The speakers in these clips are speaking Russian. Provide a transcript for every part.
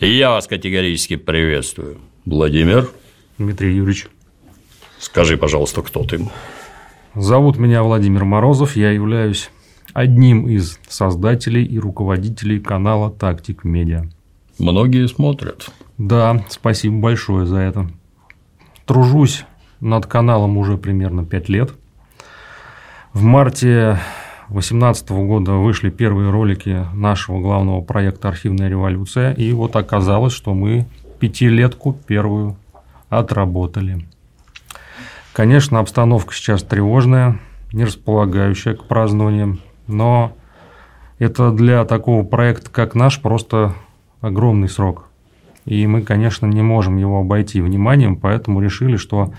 Я вас категорически приветствую. Владимир? Дмитрий Юрьевич. Скажи, пожалуйста, кто ты? Зовут меня Владимир Морозов. Я являюсь одним из создателей и руководителей канала «Тактик Медиа». Многие смотрят. Да, спасибо большое за это. Тружусь над каналом уже примерно 5 лет. В марте 2018 года вышли первые ролики нашего главного проекта «Архивная революция», и вот оказалось, что мы пятилетку первую отработали. Конечно, обстановка сейчас тревожная, не располагающая к празднованиям, но это для такого проекта, как наш, просто огромный срок. И мы, конечно, не можем его обойти вниманием, поэтому решили, что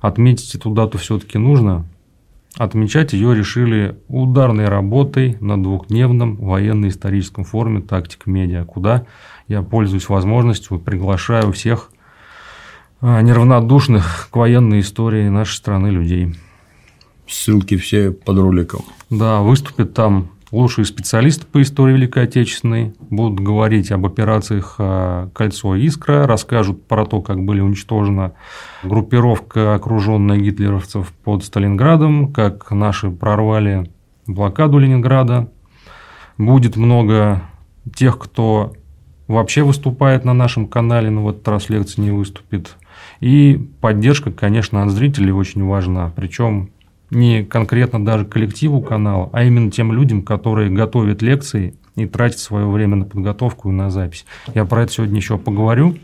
отметить эту дату все-таки нужно, Отмечать ее решили ударной работой на двухдневном военно-историческом форуме «Тактика медиа», куда я пользуюсь возможностью, приглашаю всех а, неравнодушных к военной истории нашей страны людей. Ссылки все под роликом. Да, выступит там Лучшие специалисты по истории Великой Отечественной будут говорить об операциях а, «Кольцо Искра», расскажут про то, как были уничтожена группировка, окруженная гитлеровцев под Сталинградом, как наши прорвали блокаду Ленинграда. Будет много тех, кто вообще выступает на нашем канале, но в этот раз лекции не выступит. И поддержка, конечно, от зрителей очень важна. Причем не конкретно даже коллективу канала, а именно тем людям, которые готовят лекции и тратят свое время на подготовку и на запись. Я про это сегодня еще поговорю.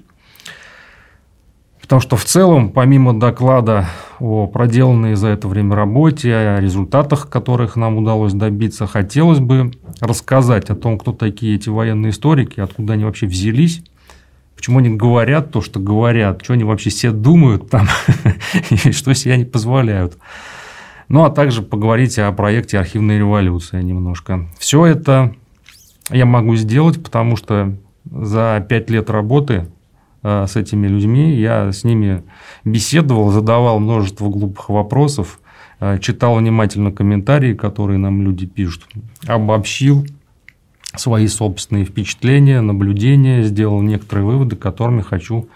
Потому что в целом, помимо доклада о проделанной за это время работе, о результатах, которых нам удалось добиться, хотелось бы рассказать о том, кто такие эти военные историки, откуда они вообще взялись, почему они говорят то, что говорят, что они вообще все думают там, и что себе они позволяют. Ну, а также поговорить о проекте «Архивная революция» немножко. Все это я могу сделать, потому что за пять лет работы э, с этими людьми я с ними беседовал, задавал множество глупых вопросов, э, читал внимательно комментарии, которые нам люди пишут, обобщил свои собственные впечатления, наблюдения, сделал некоторые выводы, которыми хочу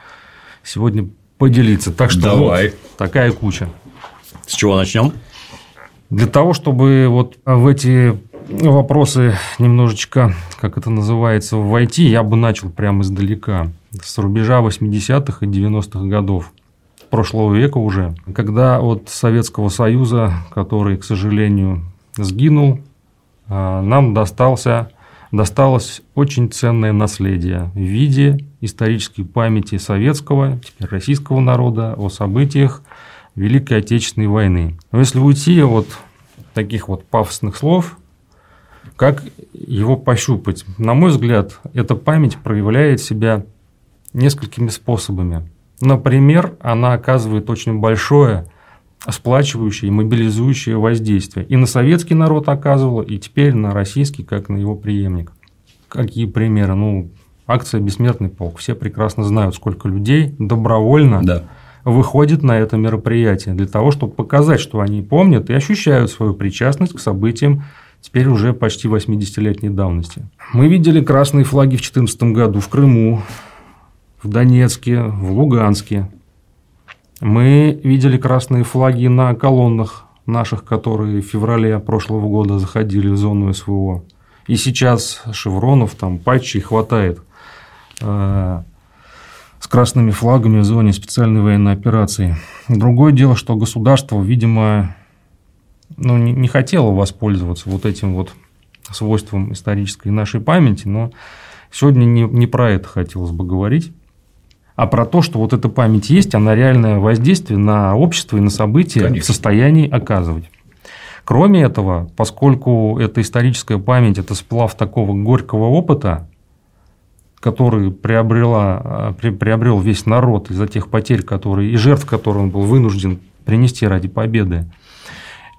сегодня поделиться. Так что Давай. вот такая куча. С чего начнем? Для того, чтобы вот в эти вопросы немножечко, как это называется, войти, я бы начал прямо издалека, с рубежа 80-х и 90-х годов прошлого века уже, когда от Советского Союза, который, к сожалению, сгинул, а, нам достался, досталось очень ценное наследие в виде исторической памяти советского, теперь российского народа о событиях Великой Отечественной войны. Но если уйти от таких вот пафосных слов, как его пощупать? На мой взгляд, эта память проявляет себя несколькими способами. Например, она оказывает очень большое сплачивающее и мобилизующее воздействие. И на советский народ оказывала, и теперь на российский, как на его преемник. Какие примеры? Ну, акция «Бессмертный полк». Все прекрасно знают, сколько людей добровольно да выходит на это мероприятие для того, чтобы показать, что они помнят и ощущают свою причастность к событиям теперь уже почти 80-летней давности. Мы видели красные флаги в 2014 году в Крыму, в Донецке, в Луганске. Мы видели красные флаги на колоннах наших, которые в феврале прошлого года заходили в зону СВО. И сейчас шевронов, там, патчей хватает. С красными флагами в зоне специальной военной операции. Другое дело, что государство, видимо, ну, не, не хотело воспользоваться вот этим вот свойством исторической нашей памяти, но сегодня не, не про это хотелось бы говорить, а про то, что вот эта память есть, она реальное воздействие на общество и на события Конечно. в состоянии оказывать. Кроме этого, поскольку эта историческая память – это сплав такого горького опыта, который приобрела, а, при, приобрел весь народ из-за тех потерь, которые, и жертв, которые он был вынужден принести ради победы,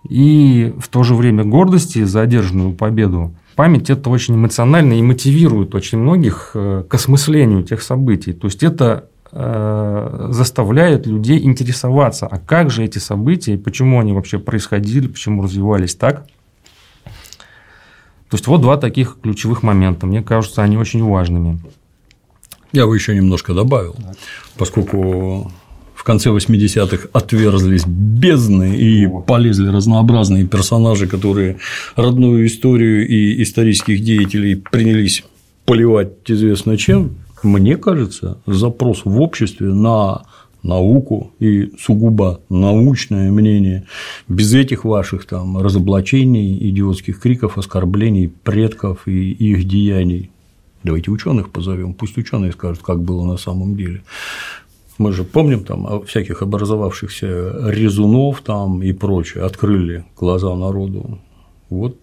и в то же время гордости за одержанную победу. Память это очень эмоционально и мотивирует очень многих э, к осмыслению тех событий. То есть это э, заставляет людей интересоваться, а как же эти события, почему они вообще происходили, почему развивались так. То есть вот два таких ключевых момента. Мне кажется, они очень важными. Я бы еще немножко добавил, поскольку в конце 80-х отверзлись бездны и полезли разнообразные персонажи, которые родную историю и исторических деятелей принялись поливать известно чем, мне кажется, запрос в обществе на науку и сугубо научное мнение, без этих ваших там разоблачений, идиотских криков, оскорблений предков и их деяний. Давайте ученых позовем, пусть ученые скажут, как было на самом деле. Мы же помним там всяких образовавшихся резунов там и прочее, открыли глаза народу. Вот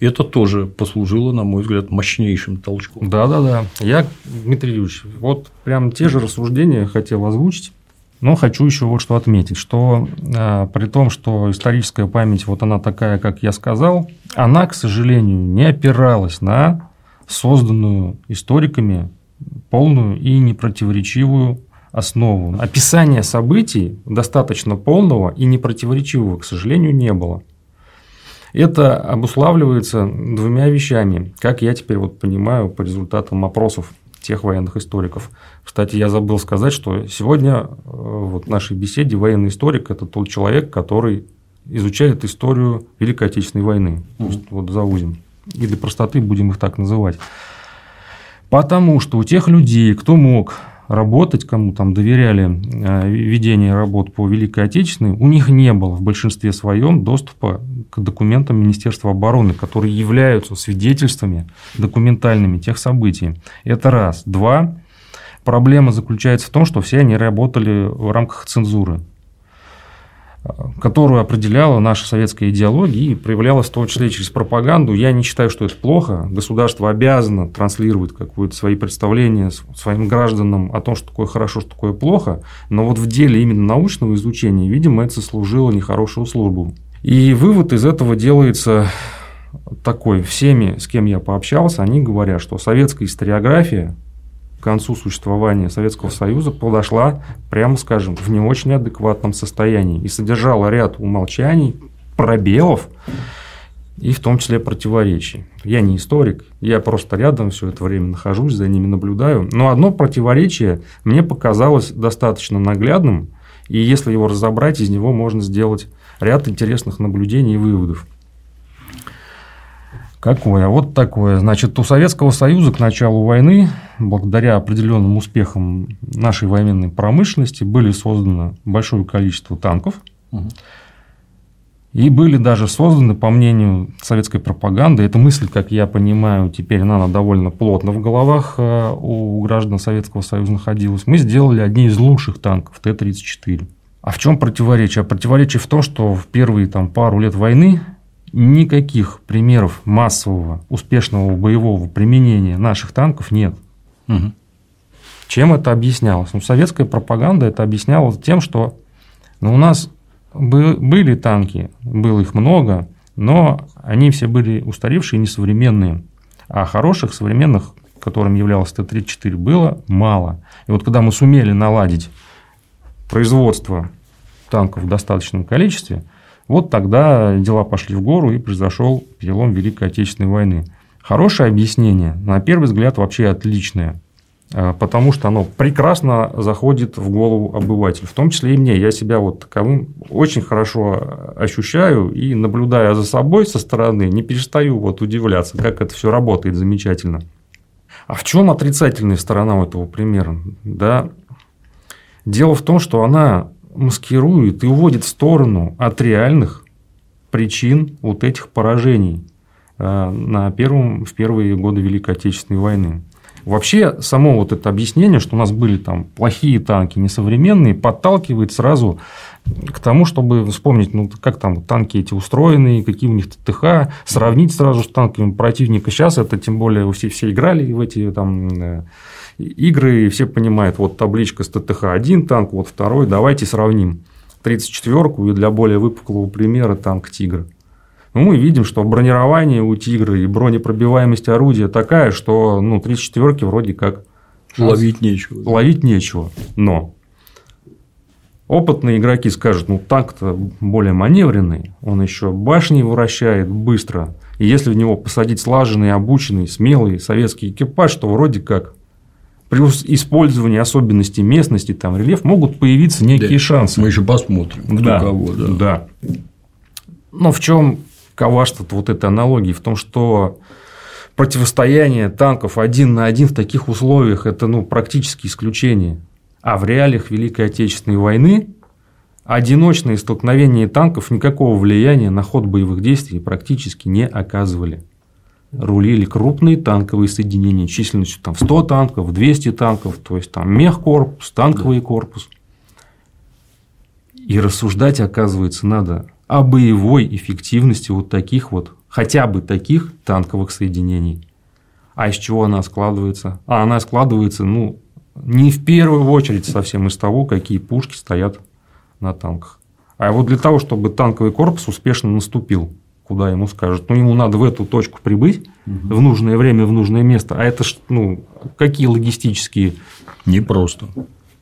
это тоже послужило, на мой взгляд, мощнейшим толчком. Да, да, да. Я, Дмитрий Юрьевич, вот прям те же рассуждения хотел озвучить. Но хочу еще вот что отметить, что э, при том, что историческая память вот она такая, как я сказал, она, к сожалению, не опиралась на созданную историками полную и непротиворечивую основу. Описания событий достаточно полного и непротиворечивого, к сожалению, не было. Это обуславливается двумя вещами, как я теперь вот понимаю по результатам опросов тех военных историков. Кстати, я забыл сказать, что сегодня э, вот в нашей беседе военный историк – это тот человек, который изучает историю Великой Отечественной войны. Mm-hmm. То есть, вот заузим. И для простоты будем их так называть. Потому что у тех людей, кто мог работать, кому там доверяли э, ведение работ по Великой Отечественной, у них не было в большинстве своем доступа к документам Министерства обороны, которые являются свидетельствами документальными тех событий. Это раз. Два. Проблема заключается в том, что все они работали в рамках цензуры которую определяла наша советская идеология и проявлялась в том числе через пропаганду. Я не считаю, что это плохо. Государство обязано транслировать какое-то свои представления своим гражданам о том, что такое хорошо, что такое плохо. Но вот в деле именно научного изучения, видимо, это служило нехорошую службу. И вывод из этого делается такой. Всеми, с кем я пообщался, они говорят, что советская историография к концу существования Советского Союза подошла, прямо скажем, в не очень адекватном состоянии и содержала ряд умолчаний, пробелов и в том числе противоречий. Я не историк, я просто рядом все это время нахожусь, за ними наблюдаю. Но одно противоречие мне показалось достаточно наглядным, и если его разобрать, из него можно сделать ряд интересных наблюдений и выводов. Какое? Вот такое. Значит, у Советского Союза к началу войны, благодаря определенным успехам нашей военной промышленности, были создано большое количество танков. Угу. И были даже созданы, по мнению советской пропаганды, эта мысль, как я понимаю, теперь она довольно плотно в головах э, у граждан Советского Союза находилась, мы сделали одни из лучших танков Т-34. А в чем противоречие? А противоречие в том, что в первые там, пару лет войны никаких примеров массового успешного боевого применения наших танков нет. Угу. Чем это объяснялось? Ну, советская пропаганда это объясняла тем, что ну, у нас были танки, было их много, но они все были устаревшие и несовременные. А хороших, современных, которым являлся Т-34, было мало. И вот когда мы сумели наладить производство танков в достаточном количестве, вот тогда дела пошли в гору и произошел перелом Великой Отечественной войны. Хорошее объяснение, на первый взгляд, вообще отличное, а, потому что оно прекрасно заходит в голову обывателя, в том числе и мне. Я себя вот таковым очень хорошо ощущаю и, наблюдая за собой со стороны, не перестаю вот удивляться, как это все работает замечательно. А в чем отрицательная сторона этого примера? Да, дело в том, что она маскирует и уводит в сторону от реальных причин вот этих поражений э, на первом, в первые годы Великой Отечественной войны. Вообще, само вот это объяснение, что у нас были там плохие танки, несовременные, подталкивает сразу к тому, чтобы вспомнить, ну, как там танки эти устроены, какие у них ТТХ, сравнить сразу с танками противника. Сейчас это тем более все, все играли в эти там э, игры, и все понимают, вот табличка с ТТХ один танк, вот второй, давайте сравним 34-ку и для более выпуклого примера танк «Тигр». Ну, мы видим, что бронирование у «Тигра» и бронепробиваемость орудия такая, что ну, 34-ки вроде как... Ловить нечего. Ловить нечего. Но опытные игроки скажут, ну, танк-то более маневренный, он еще башни вращает быстро. И если в него посадить слаженный, обученный, смелый советский экипаж, то вроде как при использовании особенностей местности, там, рельеф, могут появиться некие да, шансы. Мы еще посмотрим, кто да, кого. Да. да. Но в чем коварство вот этой аналогии? В том, что противостояние танков один на один в таких условиях – это ну, практически исключение. А в реалиях Великой Отечественной войны одиночные столкновения танков никакого влияния на ход боевых действий практически не оказывали. Рулили крупные танковые соединения численностью там, в 100 танков, 200 танков, то есть там мехкорпус, танковый да. корпус. И рассуждать, оказывается, надо о боевой эффективности вот таких вот, хотя бы таких танковых соединений. А из чего она складывается? А она складывается, ну, не в первую очередь совсем из того, какие пушки стоят на танках. А вот для того, чтобы танковый корпус успешно наступил, куда ему скажут, ну, ему надо в эту точку прибыть угу. в нужное время, в нужное место. А это ну, какие логистические Непросто.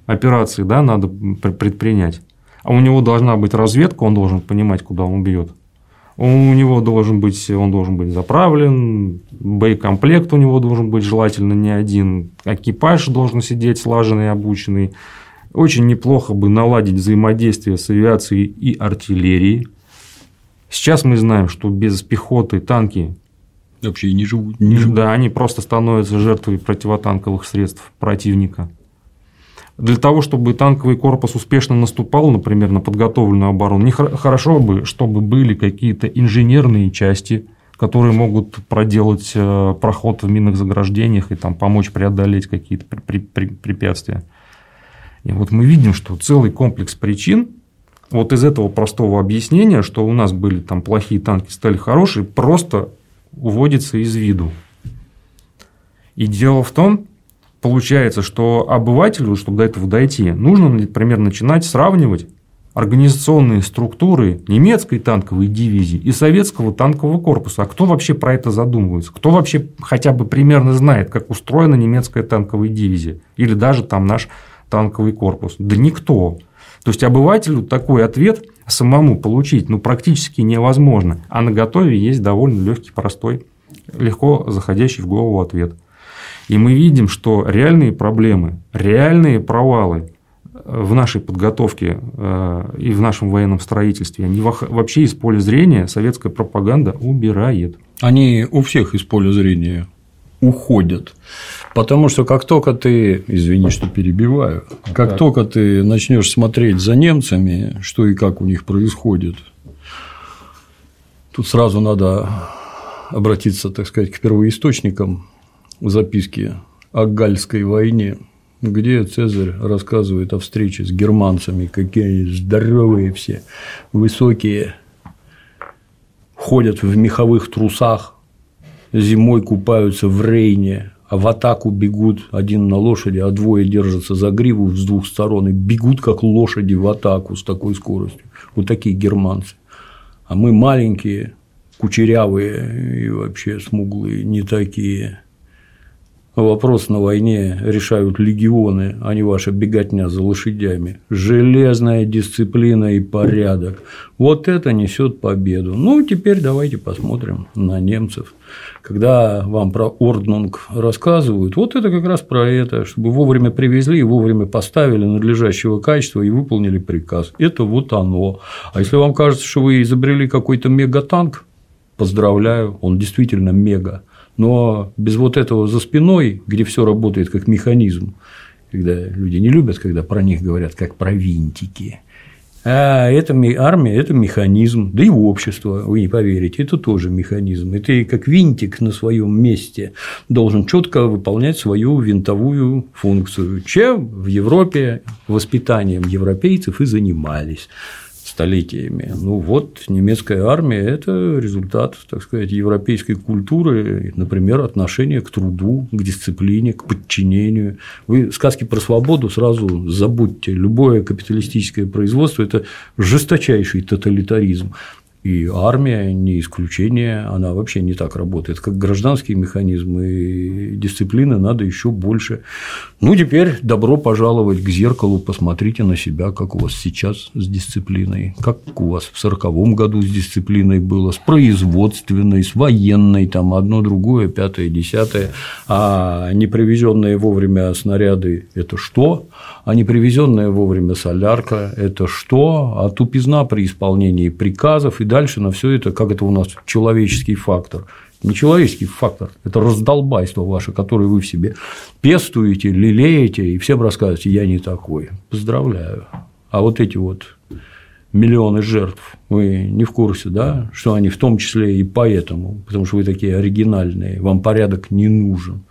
операции да, надо предпринять? А у него должна быть разведка, он должен понимать, куда он бьет. У него должен быть, он должен быть заправлен, боекомплект у него должен быть желательно не один, экипаж должен сидеть слаженный, обученный. Очень неплохо бы наладить взаимодействие с авиацией и артиллерией. Сейчас мы знаем, что без пехоты танки вообще не живут. Не живут. Да, они просто становятся жертвой противотанковых средств противника. Для того, чтобы танковый корпус успешно наступал, например, на подготовленную оборону, не хорошо бы, чтобы были какие-то инженерные части, которые могут проделать э, проход в минных заграждениях и там, помочь преодолеть какие-то препятствия. И вот мы видим, что целый комплекс причин вот из этого простого объяснения, что у нас были там плохие танки, стали хорошие, просто уводится из виду. И дело в том, получается, что обывателю, чтобы до этого дойти, нужно, например, начинать сравнивать организационные структуры немецкой танковой дивизии и советского танкового корпуса. А кто вообще про это задумывается? Кто вообще хотя бы примерно знает, как устроена немецкая танковая дивизия? Или даже там наш танковый корпус? Да никто. То есть обывателю такой ответ самому получить ну, практически невозможно. А на готове есть довольно легкий, простой, легко заходящий в голову ответ. И мы видим, что реальные проблемы, реальные провалы э, в нашей подготовке э, и в нашем военном строительстве, они вообще из поля зрения советская пропаганда убирает. Они у всех из поля зрения уходят. Потому что как только ты, извини, что перебиваю, как так. только ты начнешь смотреть за немцами, что и как у них происходит, тут сразу надо обратиться, так сказать, к первоисточникам записки о Гальской войне, где Цезарь рассказывает о встрече с германцами, какие они здоровые все, высокие, ходят в меховых трусах, зимой купаются в Рейне, а в атаку бегут один на лошади, а двое держатся за гриву с двух сторон и бегут как лошади в атаку с такой скоростью. Вот такие германцы. А мы маленькие, кучерявые и вообще смуглые, не такие. Вопрос на войне решают легионы, а не ваша беготня за лошадями. Железная дисциплина и порядок. Вот это несет победу. Ну, теперь давайте посмотрим на немцев. Когда вам про Орднунг рассказывают, вот это как раз про это, чтобы вовремя привезли, вовремя поставили надлежащего качества и выполнили приказ. Это вот оно. А если вам кажется, что вы изобрели какой-то мегатанк, поздравляю, он действительно мега но без вот этого за спиной, где все работает как механизм, когда люди не любят, когда про них говорят как про винтики. А это армия – это механизм, да и общество, вы не поверите, это тоже механизм. И ты как винтик на своем месте должен четко выполнять свою винтовую функцию, чем в Европе воспитанием европейцев и занимались столетиями. Ну вот немецкая армия – это результат, так сказать, европейской культуры, например, отношения к труду, к дисциплине, к подчинению. Вы сказки про свободу сразу забудьте. Любое капиталистическое производство – это жесточайший тоталитаризм. И армия не исключение, она вообще не так работает, как гражданский механизм и дисциплины надо еще больше. Ну, теперь добро пожаловать к зеркалу, посмотрите на себя, как у вас сейчас с дисциплиной, как у вас в сороковом году с дисциплиной было, с производственной, с военной, там одно, другое, пятое, десятое, а не привезенные вовремя снаряды – это что? А не привезенная вовремя солярка – это что? А тупизна при исполнении приказов и дальше на все это, как это у нас человеческий фактор – не человеческий фактор, это раздолбайство ваше, которое вы в себе пестуете, лелеете и всем рассказываете, я не такой. Поздравляю. А вот эти вот миллионы жертв, вы не в курсе, да, что они в том числе и поэтому, потому что вы такие оригинальные, вам порядок не нужен,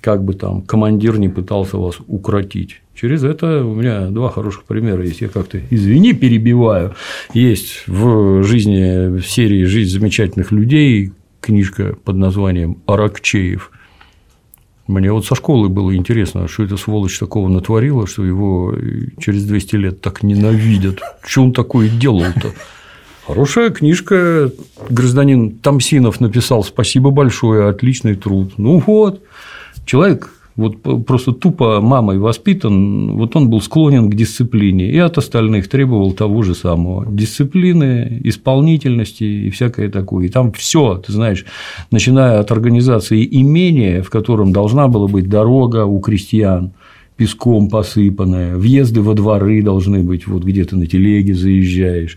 как бы там командир не пытался вас укротить. Через это у меня два хороших примера есть. Я как-то, извини, перебиваю. Есть в жизни, в серии «Жизнь замечательных людей» книжка под названием «Аракчеев». Мне вот со школы было интересно, что это сволочь такого натворила, что его через 200 лет так ненавидят. Что он такое делал-то? Хорошая книжка, гражданин Тамсинов написал «Спасибо большое, отличный труд». Ну вот, человек вот просто тупо мамой воспитан, вот он был склонен к дисциплине и от остальных требовал того же самого. Дисциплины, исполнительности и всякое такое. И там все, ты знаешь, начиная от организации имения, в котором должна была быть дорога у крестьян, песком посыпанная, въезды во дворы должны быть, вот где ты на телеге заезжаешь,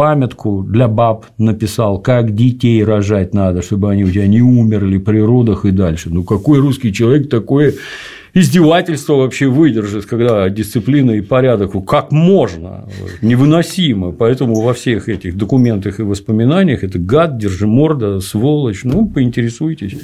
памятку для баб написал, как детей рожать надо, чтобы они у тебя не умерли при родах и дальше. Ну, какой русский человек такое издевательство вообще выдержит, когда дисциплина и порядок, как можно, невыносимо. Поэтому во всех этих документах и воспоминаниях это гад, держи морда, сволочь. Ну, поинтересуйтесь,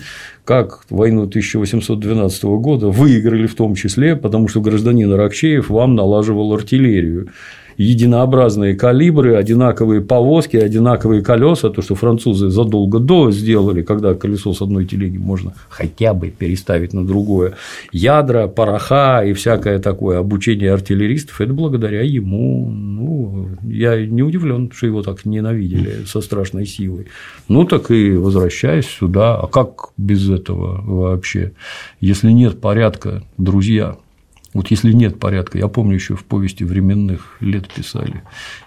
как войну 1812 года выиграли в том числе, потому что гражданин Аракчеев вам налаживал артиллерию единообразные калибры, одинаковые повозки, одинаковые колеса, то, что французы задолго до сделали, когда колесо с одной телеги можно хотя бы переставить на другое, ядра, пороха и всякое такое обучение артиллеристов, это благодаря ему. Ну, я не удивлен, что его так ненавидели со страшной силой. Ну, так и возвращаясь сюда, а как без этого вообще? Если нет порядка, друзья, вот если нет порядка, я помню еще в повести временных лет писали,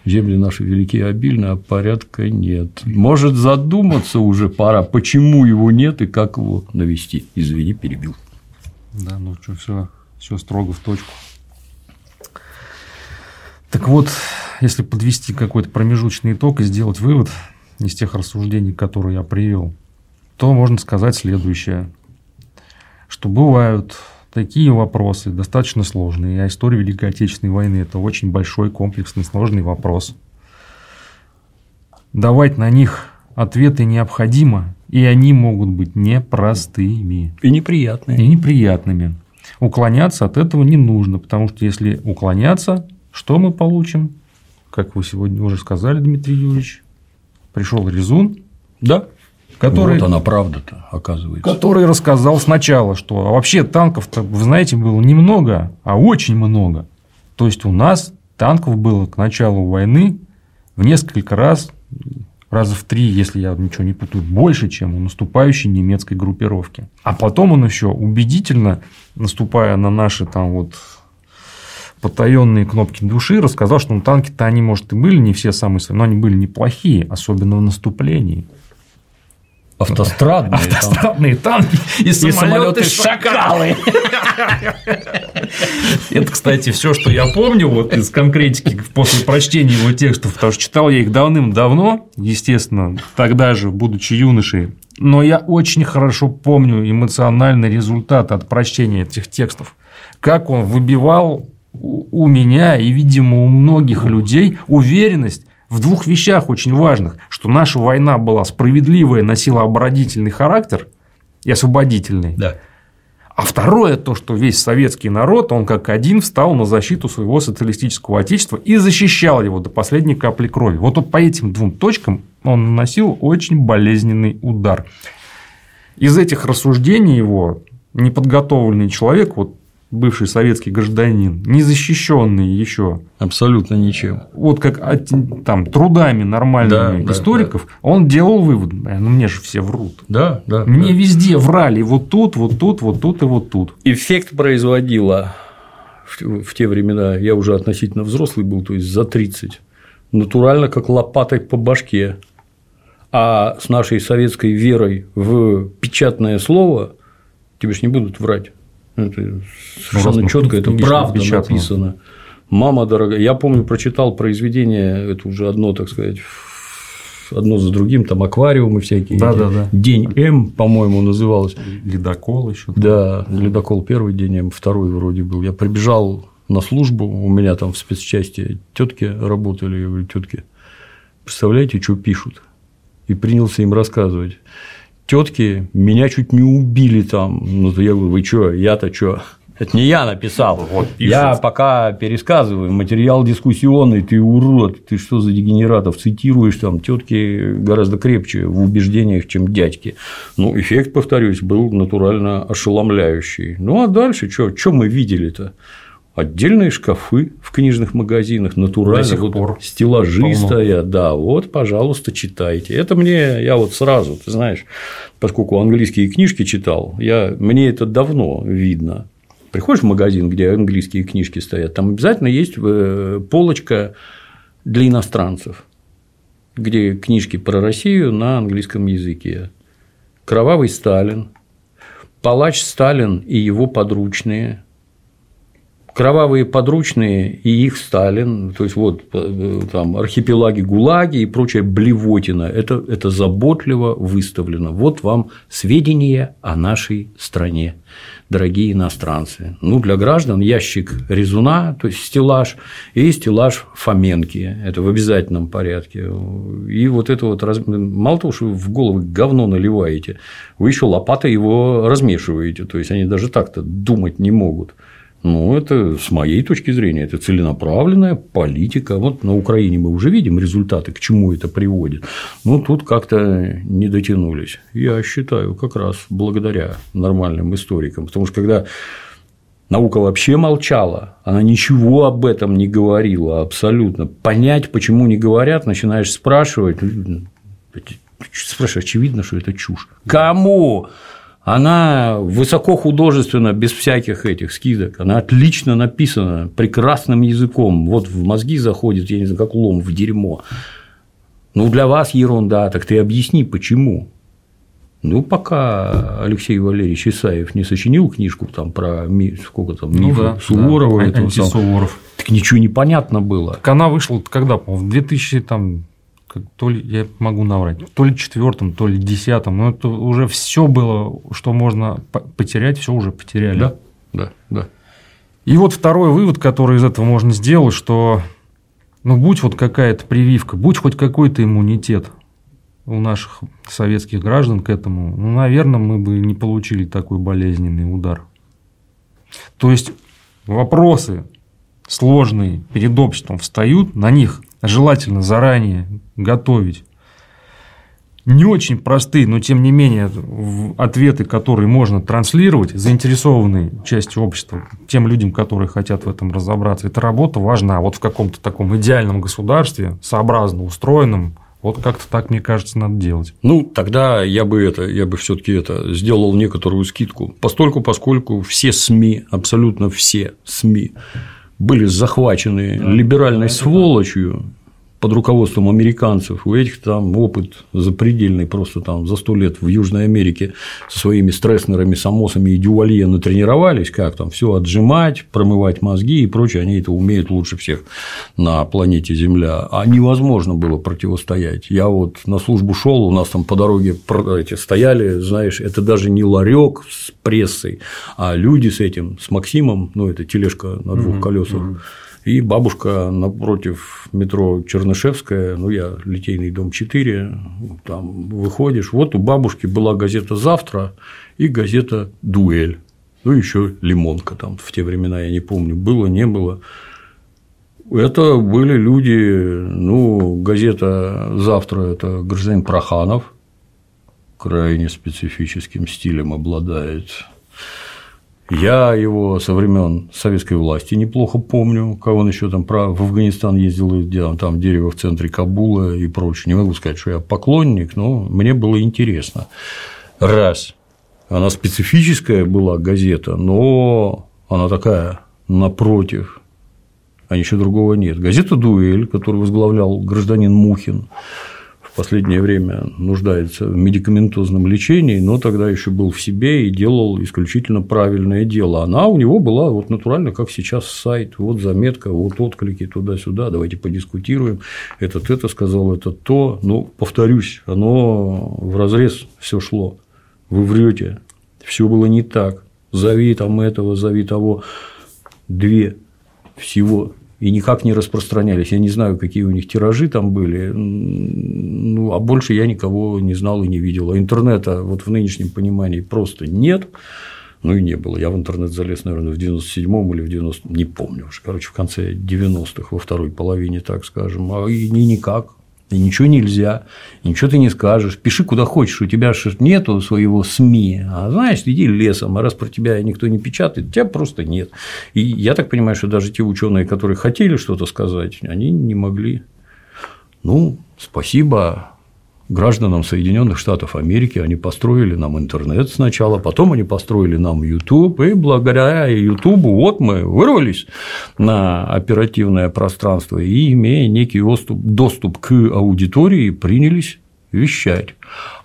земли наши великие и обильны, а порядка нет. Может задуматься уже пора, почему его нет и как его навести. Извини, перебил. Да, ну что, все, все строго в точку. Так вот, если подвести какой-то промежуточный итог и сделать вывод из тех рассуждений, которые я привел, то можно сказать следующее, что бывают такие вопросы достаточно сложные. А история Великой Отечественной войны – это очень большой, комплексный, сложный вопрос. Давать на них ответы необходимо, и они могут быть непростыми. И неприятными. И неприятными. Уклоняться от этого не нужно, потому что если уклоняться, что мы получим? Как вы сегодня уже сказали, Дмитрий Юрьевич, пришел резун. Да который, вот она правда-то, оказывается. Который рассказал сначала, что а вообще танков-то, вы знаете, было немного, а очень много. То есть у нас танков было к началу войны в несколько раз, раза в три, если я ничего не путаю, больше, чем у наступающей немецкой группировки. А потом он еще убедительно, наступая на наши там вот потаенные кнопки души, рассказал, что ну, танки-то они, может, и были не все самые свои, но они были неплохие, особенно в наступлении. Автострадные, Автострадные танки, и самолеты шакалы. Это, кстати, все, что я помню вот из конкретики после прочтения его текстов, потому что читал я их давным-давно, естественно, тогда же, будучи юношей. Но я очень хорошо помню эмоциональный результат от прочтения этих текстов. Как он выбивал у меня и, видимо, у многих людей уверенность в двух вещах очень важных, что наша война была справедливая, носила оборонительный характер и освободительный. Да. А второе то, что весь советский народ, он как один встал на защиту своего социалистического отечества и защищал его до последней капли крови. Вот, вот по этим двум точкам он наносил очень болезненный удар. Из этих рассуждений его неподготовленный человек, вот бывший советский гражданин, незащищенный еще. Абсолютно ничем. Вот как там трудами нормальными да, историков, да, да. он делал вывод, ну мне же все врут. Да, да. Мне да. везде врали, вот тут, вот тут, вот тут и вот тут. Эффект производила в, в те времена, я уже относительно взрослый был, то есть за 30, натурально как лопатой по башке. А с нашей советской верой в печатное слово тебе же не будут врать. Это совершенно ну, четко, это правда написано. Мама дорогая, я помню, прочитал произведение, это уже одно, так сказать, одно за другим, там аквариумы всякие. Да, да, да. День М, по-моему, называлось. Ледокол еще. Да, ледокол первый день М, второй вроде был. Я прибежал на службу, у меня там в спецчасти тетки работали, я говорю, тетки, представляете, что пишут? И принялся им рассказывать. Тетки меня чуть не убили там. Ну, я говорю, вы что, я-то что? Это не я написал. Вот, я пока пересказываю материал дискуссионный, ты урод, ты что за дегенератов цитируешь там тетки гораздо крепче в убеждениях, чем дядьки. Ну, эффект, повторюсь, был натурально ошеломляющий. Ну а дальше что, что мы видели-то? Отдельные шкафы в книжных магазинах, натурально, До сих вот пор стеллажи полно. стоят, да, вот, пожалуйста, читайте. Это мне, я вот сразу, ты знаешь, поскольку английские книжки читал, я, мне это давно видно. Приходишь в магазин, где английские книжки стоят, там обязательно есть э, полочка для иностранцев, где книжки про Россию на английском языке. Кровавый Сталин, палач Сталин и его подручные, кровавые подручные и их Сталин, то есть вот э, там архипелаги ГУЛАГи и прочая блевотина, это, это заботливо выставлено. Вот вам сведения о нашей стране дорогие иностранцы. Ну, для граждан ящик резуна, то есть стеллаж, и стеллаж Фоменки. Это в обязательном порядке. И вот это вот, мало того, что вы в голову говно наливаете, вы еще лопатой его размешиваете. То есть они даже так-то думать не могут. Ну, это с моей точки зрения, это целенаправленная политика. Вот на Украине мы уже видим результаты, к чему это приводит. Но тут как-то не дотянулись. Я считаю, как раз благодаря нормальным историкам. Потому что когда наука вообще молчала, она ничего об этом не говорила абсолютно. Понять, почему не говорят, начинаешь спрашивать. Спрашиваешь, очевидно, что это чушь. Кому? Она высоко художественно, без всяких этих скидок, она отлично написана, прекрасным языком, вот в мозги заходит, я не знаю, как лом в дерьмо. Ну, для вас ерунда, так ты объясни, почему. Ну, пока Алексей Валерьевич Исаев не сочинил книжку там про сколько там ну, да, Суворова, да, этого, Суворов. так ничего не понятно было. Так она вышла когда, в 2000 там то ли я могу наврать, то ли четвертом, то ли десятом, но это уже все было, что можно потерять, все уже потеряли. Да, да, да. И вот второй вывод, который из этого можно сделать, что ну будь вот какая-то прививка, будь хоть какой-то иммунитет у наших советских граждан к этому, ну, наверное, мы бы не получили такой болезненный удар. То есть вопросы сложные перед обществом встают, на них желательно заранее готовить. Не очень простые, но тем не менее ответы, которые можно транслировать заинтересованной части общества, тем людям, которые хотят в этом разобраться, эта работа важна. Вот в каком-то таком идеальном государстве, сообразно устроенном, вот как-то так, мне кажется, надо делать. Ну, тогда я бы это, я бы все-таки это сделал некоторую скидку. Постольку, поскольку все СМИ, абсолютно все СМИ были захвачены либеральной сволочью, под руководством американцев, у этих там опыт запредельный, просто там за сто лет в Южной Америке со своими стресснерами, самосами и дювалье натренировались, как там все отжимать, промывать мозги и прочее, они это умеют лучше всех на планете Земля, а невозможно было противостоять. Я вот на службу шел, у нас там по дороге эти стояли, знаешь, это даже не ларек с прессой, а люди с этим, с Максимом, ну это тележка на двух колесах, и бабушка напротив метро Чернышевская, ну, я Литейный дом 4, там выходишь, вот у бабушки была газета «Завтра» и газета «Дуэль», ну, еще «Лимонка» там в те времена, я не помню, было, не было. Это были люди, ну, газета «Завтра» – это гражданин Проханов, крайне специфическим стилем обладает Я его со времен советской власти неплохо помню, как он еще там в Афганистан ездил, и делал там дерево в центре Кабула и прочее. Не могу сказать, что я поклонник, но мне было интересно. Раз. Она специфическая была газета, но она такая напротив, а ничего другого нет. Газета «Дуэль», которую возглавлял гражданин Мухин, последнее время нуждается в медикаментозном лечении, но тогда еще был в себе и делал исключительно правильное дело. Она у него была вот натурально, как сейчас сайт, вот заметка, вот отклики туда-сюда, давайте подискутируем, этот это сказал, это то. Ну, повторюсь, оно в разрез все шло. Вы врете, все было не так. Зови там этого, зови того. Две всего и никак не распространялись. Я не знаю, какие у них тиражи там были, ну, а больше я никого не знал и не видел. А интернета вот в нынешнем понимании просто нет, ну и не было. Я в интернет залез, наверное, в 97-м или в 90 не помню уже, короче, в конце 90-х, во второй половине, так скажем, а и никак. И ничего нельзя, ничего ты не скажешь. Пиши куда хочешь, у тебя же нету своего СМИ, а знаешь, иди лесом, а раз про тебя никто не печатает, тебя просто нет. И я так понимаю, что даже те ученые, которые хотели что-то сказать, они не могли. Ну, спасибо гражданам Соединенных Штатов Америки, они построили нам интернет сначала, потом они построили нам YouTube, и благодаря YouTube вот мы вырвались на оперативное пространство и, имея некий доступ, доступ к аудитории, принялись вещать.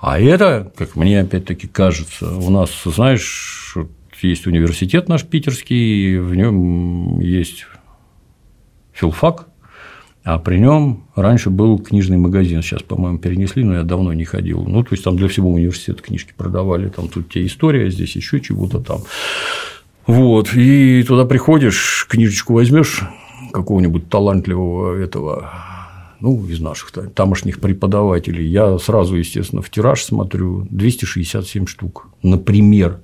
А это, как мне опять-таки кажется, у нас, знаешь, есть университет наш питерский, в нем есть филфак, а при нем раньше был книжный магазин, сейчас, по-моему, перенесли, но я давно не ходил. Ну, то есть там для всего университета книжки продавали, там тут те история, здесь еще чего-то там. Вот, и туда приходишь, книжечку возьмешь какого-нибудь талантливого этого ну, из наших тамошних преподавателей, я сразу, естественно, в тираж смотрю 267 штук, например,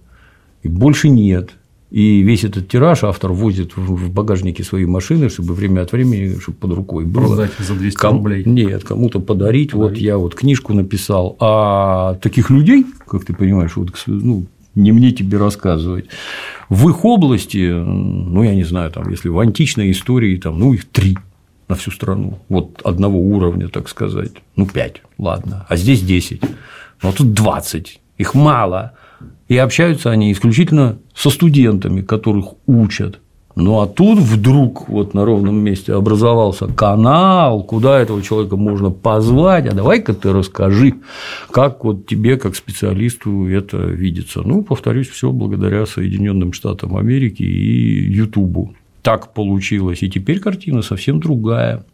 и больше нет. И весь этот тираж автор возит в багажнике своей машины, чтобы время от времени, чтобы под рукой было. Продать за 200 Ком... рублей. Нет, кому-то подарить. подарить. Вот я вот книжку написал. А таких людей, как ты понимаешь, вот, ну, не мне тебе рассказывать. В их области, ну, я не знаю, там, если в античной истории, там, ну, их три на всю страну. Вот одного уровня, так сказать. Ну, пять, ладно. А здесь десять. Ну, а тут двадцать. Их мало. И общаются они исключительно со студентами, которых учат. Ну а тут вдруг вот на ровном месте образовался канал, куда этого человека можно позвать, а давай-ка ты расскажи, как вот тебе как специалисту это видится. Ну, повторюсь, все благодаря Соединенным Штатам Америки и Ютубу. Так получилось. И теперь картина совсем другая.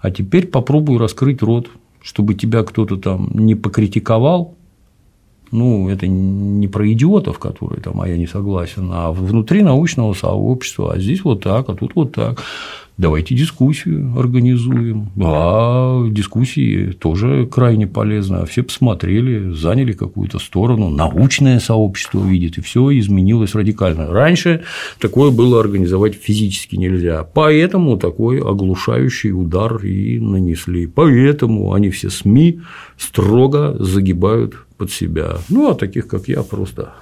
А теперь попробуй раскрыть рот, чтобы тебя кто-то там не покритиковал, ну, это не про идиотов, которые там, а я не согласен, а внутри научного сообщества, а здесь вот так, а тут вот так. Давайте дискуссию организуем. А дискуссии тоже крайне полезно. Все посмотрели, заняли какую-то сторону, научное сообщество видит, и все изменилось радикально. Раньше такое было организовать физически нельзя, поэтому такой оглушающий удар и нанесли. Поэтому они все СМИ строго загибают под себя. Ну, а таких, как я, просто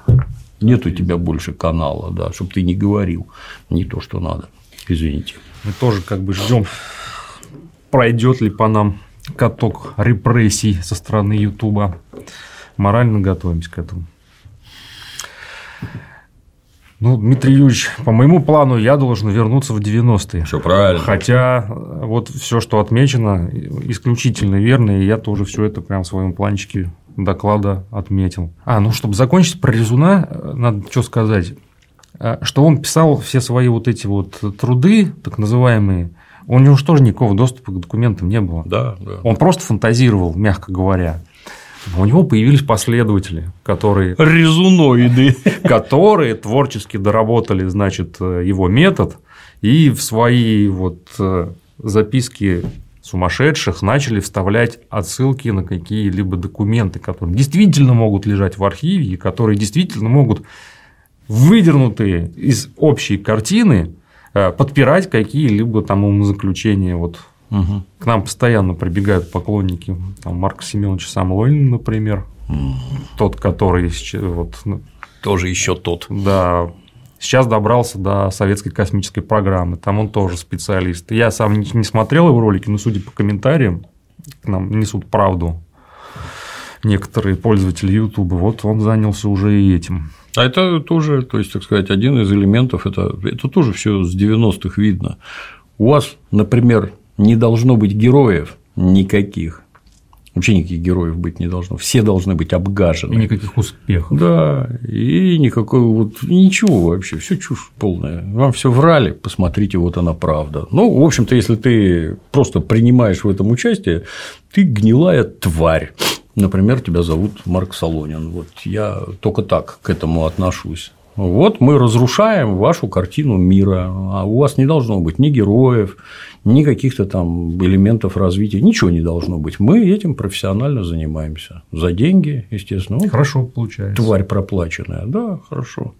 нет у тебя больше канала, да, чтобы ты не говорил не то, что надо. Извините. Мы тоже как бы ждем, пройдет ли по нам каток репрессий со стороны Ютуба. Морально готовимся к этому. Ну, Дмитрий Юрьевич, по моему плану я должен вернуться в 90-е. Все правильно. Хотя вот все, что отмечено, исключительно верно, и я тоже все это прям в своем планчике доклада отметил. А, ну, чтобы закончить про Резуна, надо что сказать. А, что он писал все свои вот эти вот труды, так называемые, у него же тоже никакого доступа к документам не было. Да, да. Он просто фантазировал, мягко говоря. У него появились последователи, которые... Резуноиды. Которые творчески доработали, значит, его метод и в свои вот э, записки сумасшедших начали вставлять отсылки на какие-либо документы, которые действительно могут лежать в архиве и которые действительно могут выдернутые из общей картины э, подпирать какие-либо там умозаключения. Вот угу. к нам постоянно прибегают поклонники там, Марка Семеновича Самойлина, например, угу. тот, который вот, тоже еще тот. Да, Сейчас добрался до советской космической программы, там он тоже специалист. Я сам не смотрел его ролики, но судя по комментариям, к нам несут правду некоторые пользователи YouTube, вот он занялся уже и этим. А это тоже, то есть, так сказать, один из элементов, это, это тоже все с 90-х видно. У вас, например, не должно быть героев никаких. Вообще никаких героев быть не должно. Все должны быть обгажены. И никаких успехов. Да, и никакой вот ничего вообще, все чушь полная. Вам все врали, посмотрите, вот она правда. Ну, в общем-то, если ты просто принимаешь в этом участие, ты гнилая тварь. Например, тебя зовут Марк Солонин. Вот я только так к этому отношусь. Вот мы разрушаем вашу картину мира, а у вас не должно быть ни героев, ни каких-то там элементов развития, ничего не должно быть. Мы этим профессионально занимаемся. За деньги, естественно. Ну, хорошо получается. Тварь проплаченная, да, хорошо.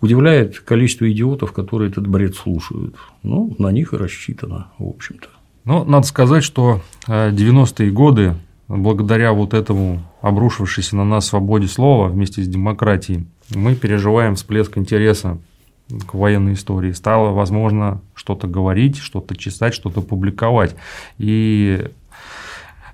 Удивляет количество идиотов, которые этот бред слушают. Ну, на них и рассчитано, в общем-то. Ну, надо сказать, что 90-е э, годы благодаря вот этому обрушившейся на нас свободе слова вместе с демократией, мы переживаем всплеск интереса к военной истории. Стало возможно что-то говорить, что-то читать, что-то публиковать. И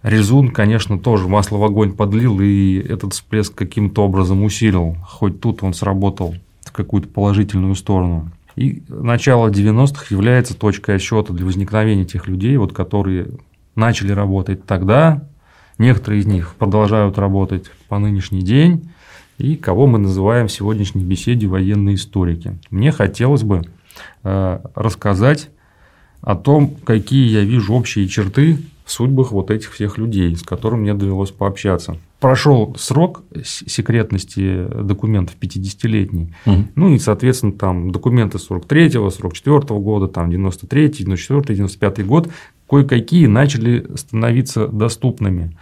Резун, конечно, тоже масло в огонь подлил и этот всплеск каким-то образом усилил. Хоть тут он сработал в какую-то положительную сторону. И начало 90-х является точкой отсчета для возникновения тех людей, вот, которые начали работать тогда, Некоторые из них продолжают работать по нынешний день, и кого мы называем в сегодняшней беседе военные историки. Мне хотелось бы э, рассказать о том, какие я вижу общие черты в судьбах вот этих всех людей, с которыми мне довелось пообщаться. Прошел срок секретности документов 50-летний, угу. ну и, соответственно, там документы 43-го, 44-го года, там 93-й, 94-й, 95-й год, кое-какие начали становиться доступными.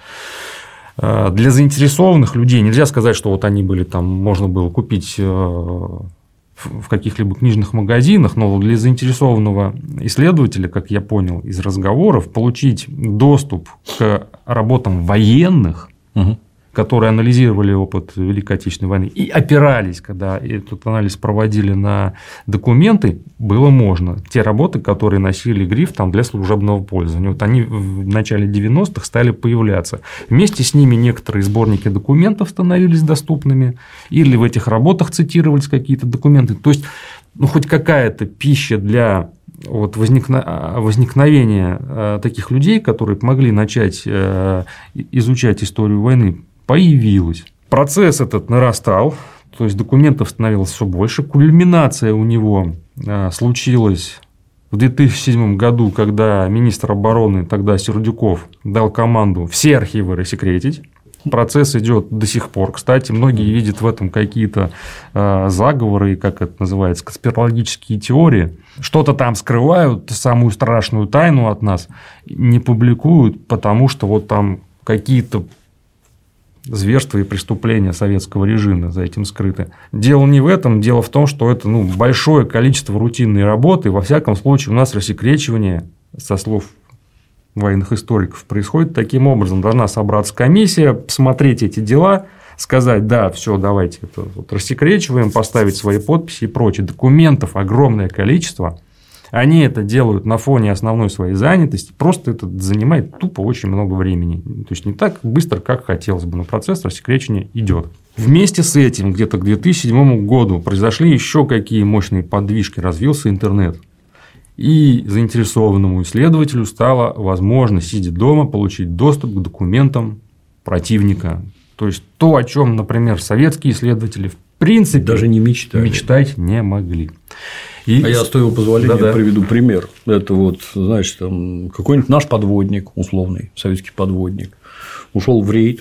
Э, для заинтересованных людей. Нельзя сказать, что вот они были там, можно было купить э, в каких-либо книжных магазинах, но для заинтересованного исследователя, как я понял из разговоров, получить доступ к работам военных угу которые анализировали опыт Великой Отечественной войны и опирались, когда этот анализ проводили на документы, было можно. Те работы, которые носили гриф там, для служебного пользования, вот они в начале 90-х стали появляться. Вместе с ними некоторые сборники документов становились доступными, или в этих работах цитировались какие-то документы. То есть, ну, хоть какая-то пища для вот возникно, возникновения э, таких людей, которые могли начать э, изучать историю войны, появилась. Процесс этот нарастал, то есть документов становилось все больше. Кульминация у него а, случилась в 2007 году, когда министр обороны тогда Сердюков дал команду все архивы рассекретить. Процесс идет до сих пор. Кстати, многие видят в этом какие-то э, заговоры, как это называется, конспирологические теории. Что-то там скрывают, самую страшную тайну от нас не публикуют, потому что вот там какие-то зверства и преступления советского режима за этим скрыты. Дело не в этом, дело в том, что это ну, большое количество рутинной работы. Во всяком случае, у нас рассекречивание, со слов военных историков, происходит таким образом. Должна собраться комиссия, посмотреть эти дела, сказать, да, все, давайте это вот рассекречиваем, поставить свои подписи и прочее. Документов огромное количество – они это делают на фоне основной своей занятости, просто это занимает тупо очень много времени. То есть не так быстро, как хотелось бы, но процесс рассекречения идет. Вместе с этим, где-то к 2007 году произошли еще какие мощные подвижки, развился интернет. И заинтересованному исследователю стало возможно, сидя дома, получить доступ к документам противника. То есть то, о чем, например, советские исследователи в принципе даже не мечтали. мечтать не могли. И... А я, с твоего позволения, Да-да. приведу пример. Это вот, знаешь, там какой-нибудь наш подводник, условный советский подводник, ушел в рейд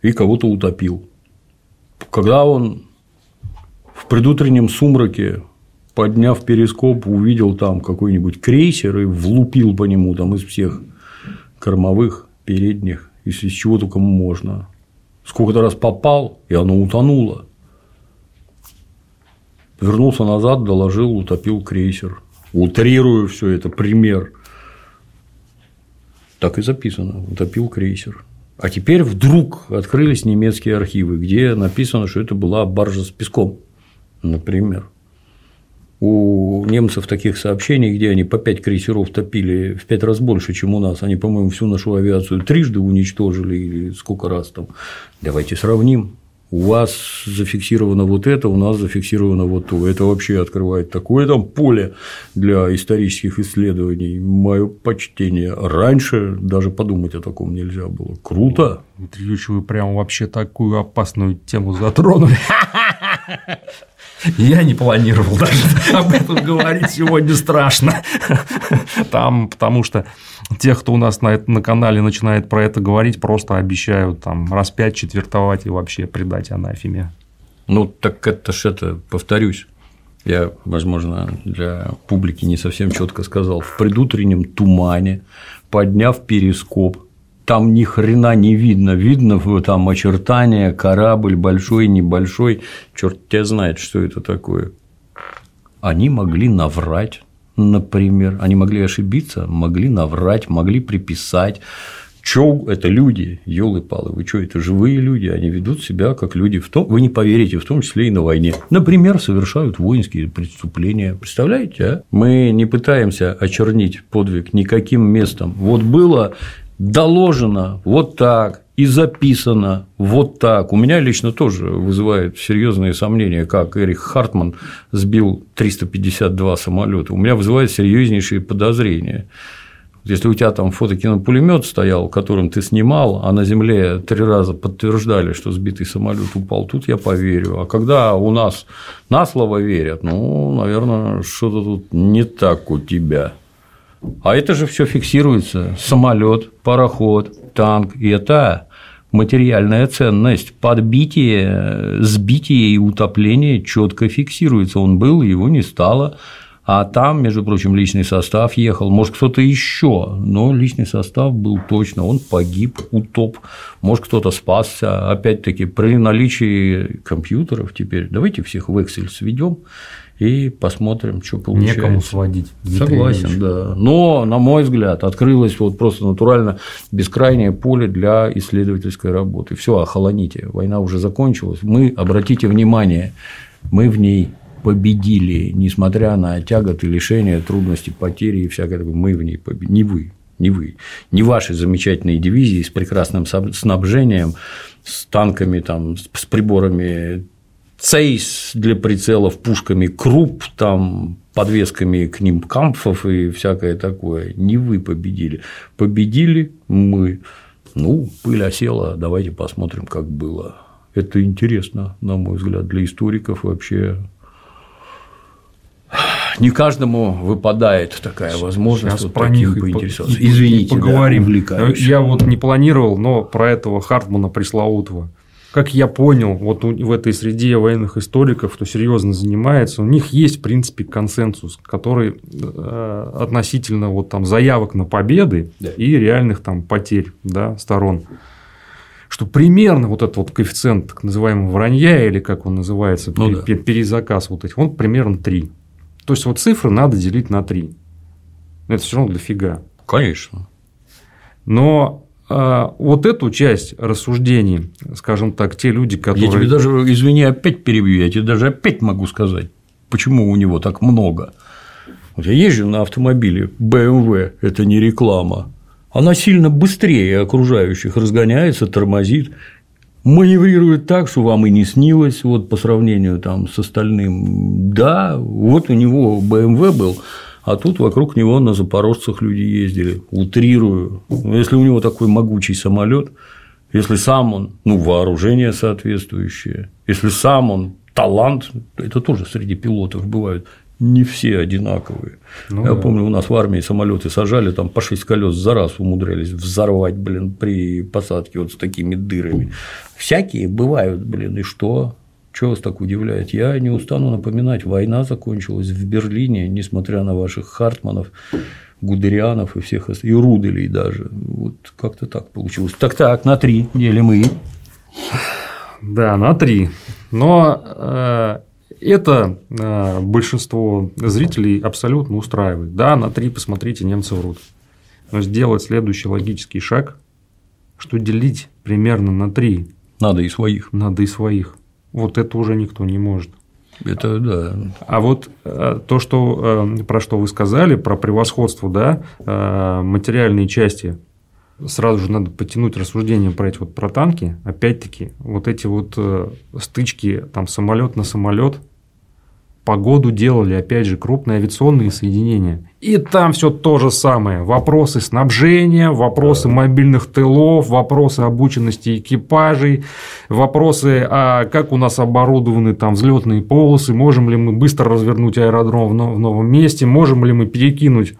и кого-то утопил. Когда он в предутреннем сумраке, подняв перископ, увидел там какой-нибудь крейсер и влупил по нему там из всех кормовых, передних, из чего только можно. Сколько-то раз попал, и оно утонуло. Вернулся назад, доложил, утопил крейсер. Утрирую все это, пример. Так и записано, утопил крейсер. А теперь вдруг открылись немецкие архивы, где написано, что это была баржа с песком, например. у немцев таких сообщений, где они по 5 крейсеров топили в 5 раз больше, чем у нас. Они, по-моему, всю нашу авиацию трижды уничтожили или сколько раз там. Давайте сравним. У вас зафиксировано вот это, у нас зафиксировано вот то. Это вообще открывает такое там поле для исторических исследований. Мое почтение. Раньше даже подумать о таком нельзя было. Круто. Дмитрий Юрьевич, вы прям вообще такую опасную тему затронули. Я не планировал даже об этом говорить сегодня страшно. Там, потому что тех, кто у нас на, на канале начинает про это говорить, просто обещают там распять, четвертовать и вообще предать анафеме. Ну, так это ж это, повторюсь, я, возможно, для публики не совсем четко сказал, в предутреннем тумане, подняв перископ, там ни хрена не видно, видно там очертания, корабль большой, небольшой, черт тебя знает, что это такое. Они могли наврать, например, они могли ошибиться, могли наврать, могли приписать. Чё это люди, елы палы вы что, это живые люди, они ведут себя как люди, в том, вы не поверите, в том числе и на войне. Например, совершают воинские преступления. Представляете, а? Мы не пытаемся очернить подвиг никаким местом. Вот было доложено вот так и записано вот так. У меня лично тоже вызывает серьезные сомнения, как Эрих Хартман сбил 352 самолета. У меня вызывает серьезнейшие подозрения. Если у тебя там фотокинопулемет стоял, которым ты снимал, а на земле три раза подтверждали, что сбитый самолет упал, тут я поверю. А когда у нас на слово верят, ну, наверное, что-то тут не так у тебя. А это же все фиксируется. Самолет, пароход, танк. И это материальная ценность. Подбитие, сбитие и утопление четко фиксируется. Он был, его не стало. А там, между прочим, личный состав ехал, может, кто-то еще, но личный состав был точно, он погиб, утоп, может, кто-то спасся. Опять-таки, при наличии компьютеров теперь давайте всех в Excel сведем и посмотрим, что получается. Некому сводить. Согласен, да. Но, на мой взгляд, открылось вот просто натурально бескрайнее поле для исследовательской работы. Все, охолоните, война уже закончилась. Мы, обратите внимание, мы в ней победили, несмотря на тяготы, лишения, трудности, потери и всякое такое, мы в ней победили, не вы, не вы, не ваши замечательные дивизии с прекрасным снабжением, с танками, там, с приборами цейс для прицелов, пушками круп, там, подвесками к ним кампфов и всякое такое. Не вы победили. Победили мы. Ну, пыль осела, давайте посмотрим, как было. Это интересно, на мой взгляд, для историков вообще. Не каждому выпадает такая возможность Сейчас вот про них поинтересоваться. Извините, поговорим. Да, Я вот не планировал, но про этого Хартмана пресловутого как я понял, вот в этой среде военных историков, кто серьезно занимается, у них есть, в принципе, консенсус, который э, относительно вот там заявок на победы да. и реальных там потерь да, сторон. Что примерно вот этот вот коэффициент так называемого вранья, или как он называется, ну, да. перезаказ вот этих, он примерно 3. То есть, вот цифры надо делить на 3. Это все равно дофига. Конечно. Но а, вот эту часть рассуждений, скажем так, те люди, которые… Я тебе даже, извини, опять перебью, я тебе даже опять могу сказать, почему у него так много. Вот я езжу на автомобиле BMW, это не реклама, она сильно быстрее окружающих разгоняется, тормозит, маневрирует так, что вам и не снилось, вот по сравнению там с остальным. Да, вот у него BMW был а тут вокруг него на запорожцах люди ездили, утрирую. Если у него такой могучий самолет, если сам он, ну, вооружение соответствующее, если сам он талант, это тоже среди пилотов бывают, не все одинаковые. Ну, Я да. помню, у нас в армии самолеты сажали, там по 6 колес за раз умудрялись взорвать, блин, при посадке вот с такими дырами. Всякие бывают, блин, и что? Чего вас так удивляет? Я не устану напоминать, война закончилась в Берлине, несмотря на ваших Хартманов, Гудерианов и всех, и Руделей даже. Вот как-то так получилось. Так-так, на три делим и. Да, на три. Но э, это э, большинство зрителей абсолютно устраивает. Да, на три посмотрите, немцы врут. Но сделать следующий логический шаг, что делить примерно на три. Надо и своих. Надо и своих. Вот это уже никто не может. Это да. А вот э, то, что, э, про что вы сказали, про превосходство, да, э, материальные части, сразу же надо потянуть рассуждение про эти вот про танки. Опять-таки, вот эти вот стычки, там самолет на самолет, погоду делали, опять же, крупные авиационные соединения. И там все то же самое. Вопросы снабжения, вопросы мобильных тылов, вопросы обученности экипажей, вопросы, а как у нас оборудованы там взлетные полосы, можем ли мы быстро развернуть аэродром в новом месте, можем ли мы перекинуть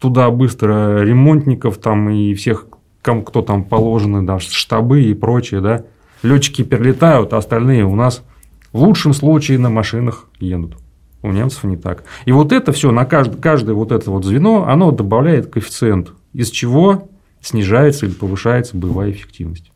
туда быстро ремонтников там и всех, кому кто там положены, да, штабы и прочее, да. Летчики перелетают, а остальные у нас в лучшем случае на машинах едут. У немцев не так. И вот это все на каждое, каждое вот это вот звено, оно добавляет коэффициент, из чего снижается или повышается боевая эффективность.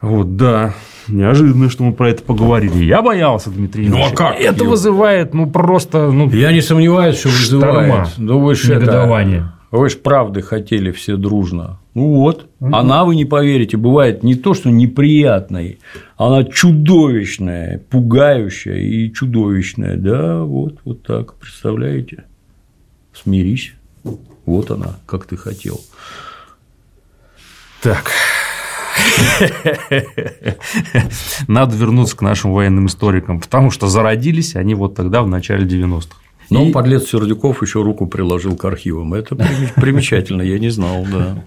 Вот, да. Неожиданно, что мы про это поговорили. Я боялся, Дмитрий Ну, а как? Это вызывает, ну, просто... Ну, Я не сомневаюсь, что вызывает. Ну, вы же негодование. Вы же правды хотели все дружно. Ну вот, угу. она, вы не поверите, бывает не то, что неприятной, она чудовищная, пугающая и чудовищная. Да, вот, вот так, представляете? Смирись. Вот она, как ты хотел. Так. Надо вернуться к нашим военным историкам, потому что зародились они вот тогда, в начале 90-х. Но и... подлец Сердюков еще руку приложил к архивам. Это примечательно, я не знал, да.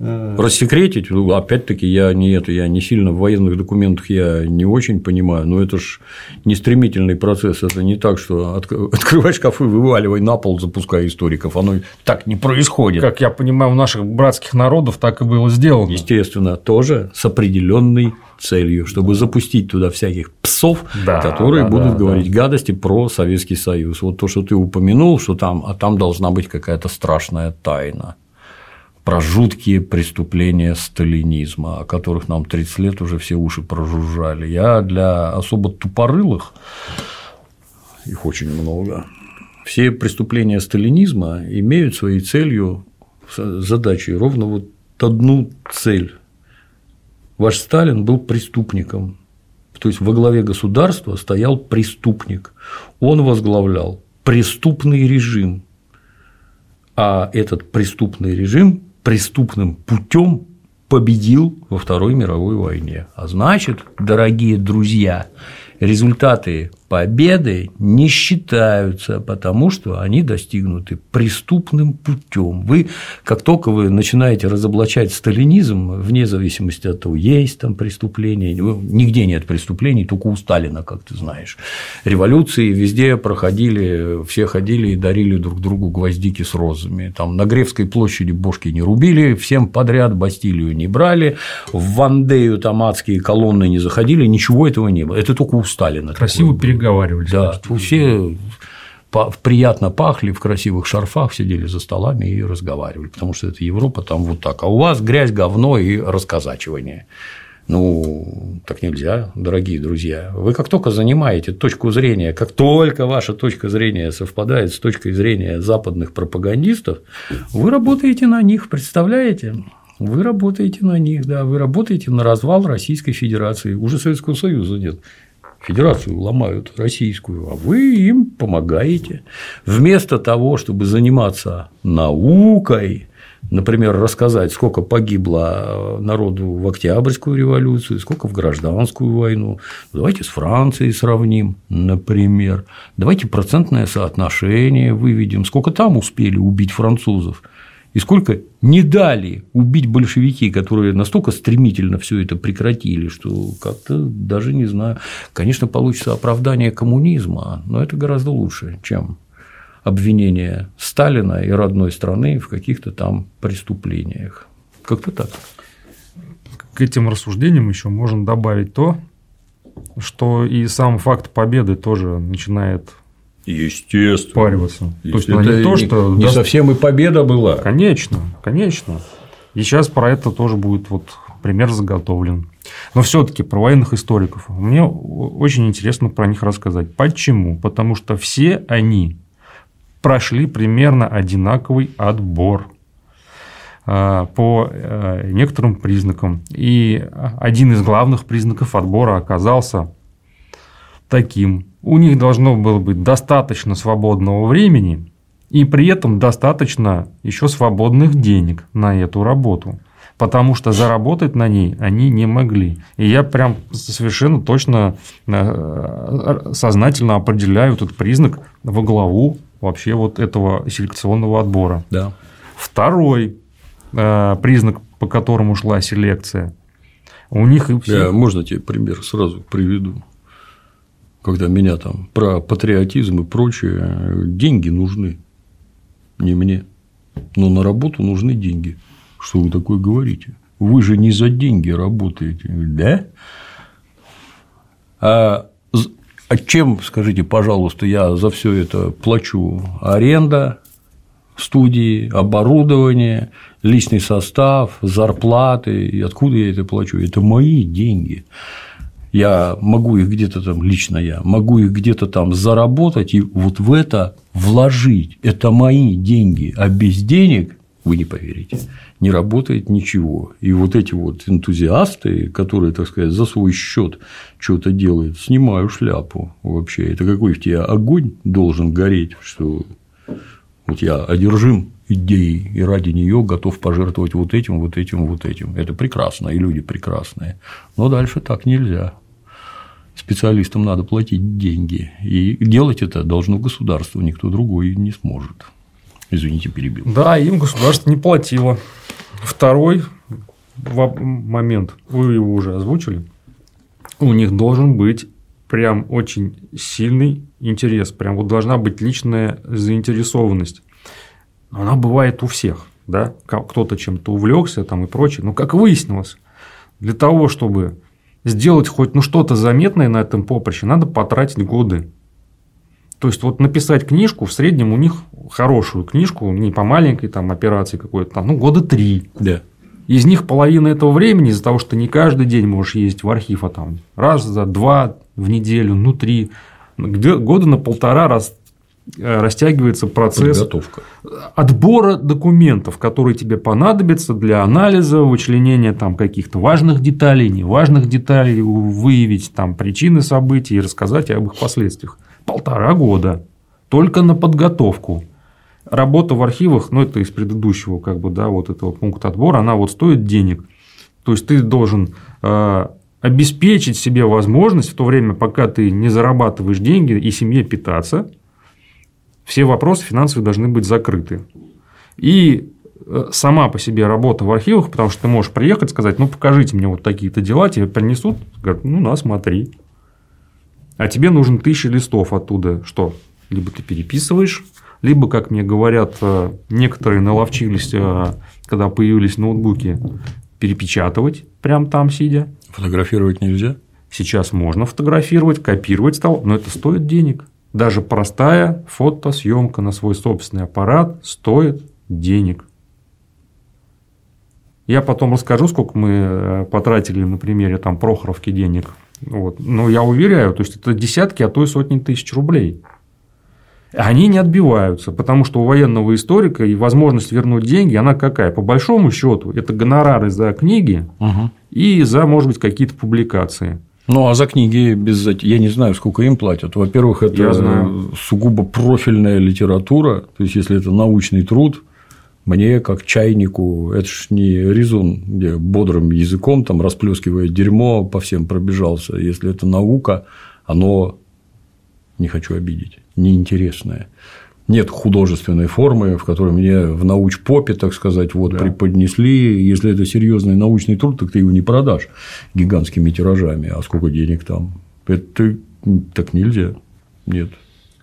Рассекретить, ну, опять-таки, я не это, я не сильно в военных документах я не очень понимаю, но это ж не стремительный процесс, это не так, что открывай шкафы, вываливай на пол, запускай историков, оно так не происходит. Как я понимаю, у наших братских народов так и было сделано. Естественно, тоже с определенной целью, чтобы запустить туда всяких псов, да, которые да, будут да, говорить да. гадости про Советский Союз. Вот то, что ты упомянул, что там, а там должна быть какая-то страшная тайна про жуткие преступления сталинизма, о которых нам 30 лет уже все уши прожужжали. Я для особо тупорылых, их очень много, все преступления сталинизма имеют своей целью, задачей ровно вот одну цель. Ваш Сталин был преступником, то есть во главе государства стоял преступник. Он возглавлял преступный режим, а этот преступный режим преступным путем победил во Второй мировой войне. А значит, дорогие друзья, результаты победы не считаются, потому что они достигнуты преступным путем. Вы, как только вы начинаете разоблачать сталинизм, вне зависимости от того, есть там преступления, нигде нет преступлений, только у Сталина, как ты знаешь. Революции везде проходили, все ходили и дарили друг другу гвоздики с розами. Там на Гревской площади бошки не рубили, всем подряд Бастилию не брали, в Вандею там адские колонны не заходили, ничего этого не было. Это только у Сталина. Красиво переговорили переговаривались. Да, все приятно пахли, в красивых шарфах сидели за столами и разговаривали, потому что это Европа, там вот так. А у вас грязь, говно и расказачивание. Ну, так нельзя, дорогие друзья. Вы как только занимаете точку зрения, как только ваша точка зрения совпадает с точкой зрения западных пропагандистов, вы работаете на них, представляете? Вы работаете на них, да, вы работаете на развал Российской Федерации. Уже Советского Союза нет федерацию ломают российскую, а вы им помогаете. Вместо того, чтобы заниматься наукой, например, рассказать, сколько погибло народу в Октябрьскую революцию, сколько в гражданскую войну, давайте с Францией сравним, например, давайте процентное соотношение выведем, сколько там успели убить французов – и сколько не дали убить большевики, которые настолько стремительно все это прекратили, что как-то даже не знаю. Конечно, получится оправдание коммунизма, но это гораздо лучше, чем обвинение Сталина и родной страны в каких-то там преступлениях. Как-то так. К этим рассуждениям еще можно добавить то, что и сам факт победы тоже начинает Естественно. Париваться. То есть, это не то, что не даст... совсем и победа была. Конечно, конечно. И сейчас про это тоже будет вот пример заготовлен. Но все-таки про военных историков. Мне очень интересно про них рассказать. Почему? Потому что все они прошли примерно одинаковый отбор а, по э, некоторым признакам. И один из главных признаков отбора оказался таким. У них должно было быть достаточно свободного времени и при этом достаточно еще свободных денег на эту работу. Потому что заработать на ней они не могли. И я прям совершенно точно э, сознательно определяю этот признак во главу вообще вот этого селекционного отбора. Да. Второй э, признак, по которому шла селекция, у них все... Я, можно тебе пример сразу приведу? Когда меня там про патриотизм и прочее, деньги нужны, не мне. Но на работу нужны деньги. Что вы такое говорите? Вы же не за деньги работаете, да? А, а чем, скажите, пожалуйста, я за все это плачу? Аренда студии, оборудование, личный состав, зарплаты. И откуда я это плачу? Это мои деньги. Я могу их где-то там, лично я, могу их где-то там заработать и вот в это вложить. Это мои деньги, а без денег, вы не поверите, не работает ничего. И вот эти вот энтузиасты, которые, так сказать, за свой счет что-то делают, снимаю шляпу вообще. Это какой в тебе огонь должен гореть, что вот я одержим идеей и ради нее готов пожертвовать вот этим, вот этим, вот этим. Это прекрасно, и люди прекрасные. Но дальше так нельзя. Специалистам надо платить деньги. И делать это должно государство, никто другой не сможет. Извините, перебил. Да, им государство не платило. Второй момент, вы его уже озвучили, у них должен быть прям очень сильный интерес, прям вот должна быть личная заинтересованность. Но она бывает у всех, да, кто-то чем-то увлекся там и прочее. Но как выяснилось, для того, чтобы сделать хоть ну что-то заметное на этом поприще, надо потратить годы. То есть вот написать книжку в среднем у них хорошую книжку, не по маленькой там операции какой-то там, ну года три. Да. Из них половина этого времени из-за того, что не каждый день можешь ездить в архив, а там раз за два в неделю, ну три, года на полтора раз растягивается процесс Подготовка. отбора документов, которые тебе понадобятся для анализа, вычленения там каких-то важных деталей, неважных деталей, выявить там причины событий и рассказать об их последствиях. Полтора года только на подготовку. Работа в архивах, ну это из предыдущего как бы, да, вот этого пункта отбора, она вот стоит денег. То есть ты должен э, обеспечить себе возможность в то время, пока ты не зарабатываешь деньги и семье питаться, все вопросы финансовые должны быть закрыты. И э, сама по себе работа в архивах, потому что ты можешь приехать, сказать, ну, покажите мне вот такие-то дела, тебе принесут, говорят, ну, на, смотри. А тебе нужен тысяча листов оттуда, что? Либо ты переписываешь, либо, как мне говорят, э, некоторые наловчились, э, когда появились ноутбуки, перепечатывать прям там сидя. Фотографировать нельзя? Сейчас можно фотографировать, копировать стал, но это стоит денег. Даже простая фотосъемка на свой собственный аппарат стоит денег. Я потом расскажу, сколько мы э, потратили на примере там Прохоровки денег. Вот. Но я уверяю, то есть это десятки, а то и сотни тысяч рублей они не отбиваются, потому что у военного историка и возможность вернуть деньги, она какая? По большому счету, это гонорары за книги угу. и за, может быть, какие-то публикации. Ну, а за книги без я не знаю, сколько им платят. Во-первых, это сугубо профильная литература, то есть, если это научный труд, мне, как чайнику, это ж не резон, где бодрым языком там расплескивая дерьмо по всем пробежался. Если это наука, оно не хочу обидеть неинтересное. Нет художественной формы, в которой мне в науч-попе, так сказать, вот да. преподнесли. Если это серьезный научный труд, так ты его не продашь гигантскими тиражами. А сколько денег там? Это так нельзя. Нет.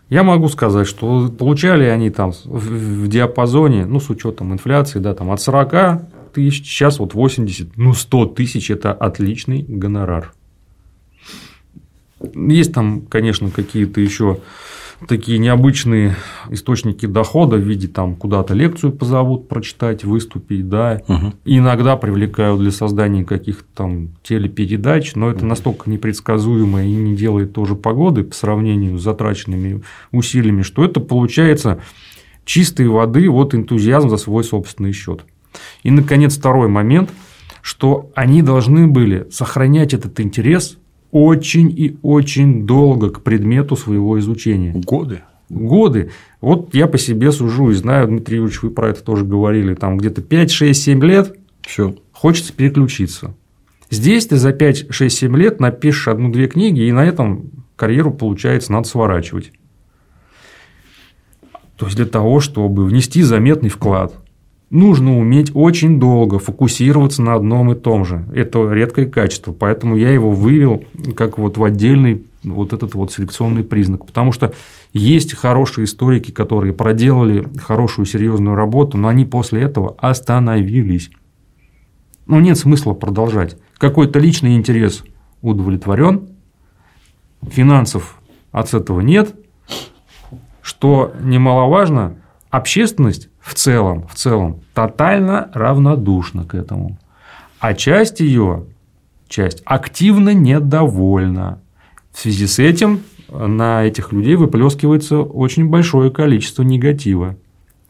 Я могу сказать, что получали они там в диапазоне, ну, с учетом инфляции, да, там от 40 тысяч, сейчас вот 80, ну, 100 тысяч – это отличный гонорар. Есть там, конечно, какие-то еще такие необычные источники дохода в виде там куда-то лекцию позовут прочитать, выступить, да, угу. и иногда привлекают для создания каких-то там телепередач, но это настолько непредсказуемо и не делает тоже погоды по сравнению с затраченными усилиями, что это получается чистой воды вот энтузиазм за свой собственный счет. И, наконец, второй момент, что они должны были сохранять этот интерес очень и очень долго к предмету своего изучения. Годы. Годы. Вот я по себе сужу и знаю, Дмитрий Юрьевич, вы про это тоже говорили, там где-то 5, 6, 7 лет Все. хочется переключиться. Здесь ты за 5, 6, 7 лет напишешь одну-две книги, и на этом карьеру, получается, надо сворачивать. То есть для того, чтобы внести заметный вклад, нужно уметь очень долго фокусироваться на одном и том же. Это редкое качество, поэтому я его вывел как вот в отдельный вот этот вот селекционный признак. Потому что есть хорошие историки, которые проделали хорошую серьезную работу, но они после этого остановились. Ну, нет смысла продолжать. Какой-то личный интерес удовлетворен, финансов от этого нет, что немаловажно, общественность в целом, в целом тотально равнодушна к этому. А часть ее, часть активно недовольна. В связи с этим на этих людей выплескивается очень большое количество негатива.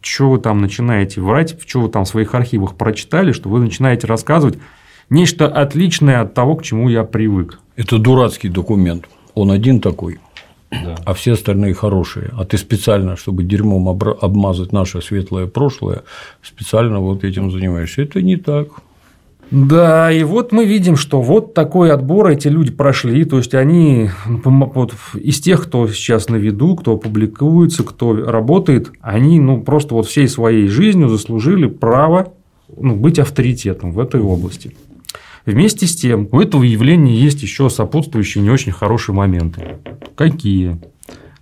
Что вы там начинаете врать, что вы там в своих архивах прочитали, что вы начинаете рассказывать нечто отличное от того, к чему я привык. Это дурацкий документ. Он один такой а все остальные хорошие. А ты специально, чтобы дерьмом обмазать наше светлое прошлое, специально вот этим занимаешься. Это не так. Да, и вот мы видим, что вот такой отбор эти люди прошли, то есть они вот, из тех, кто сейчас на виду, кто публикуется, кто работает, они ну, просто вот всей своей жизнью заслужили право ну, быть авторитетом в этой области. Вместе с тем, у этого явления есть еще сопутствующие не очень хорошие моменты. Какие?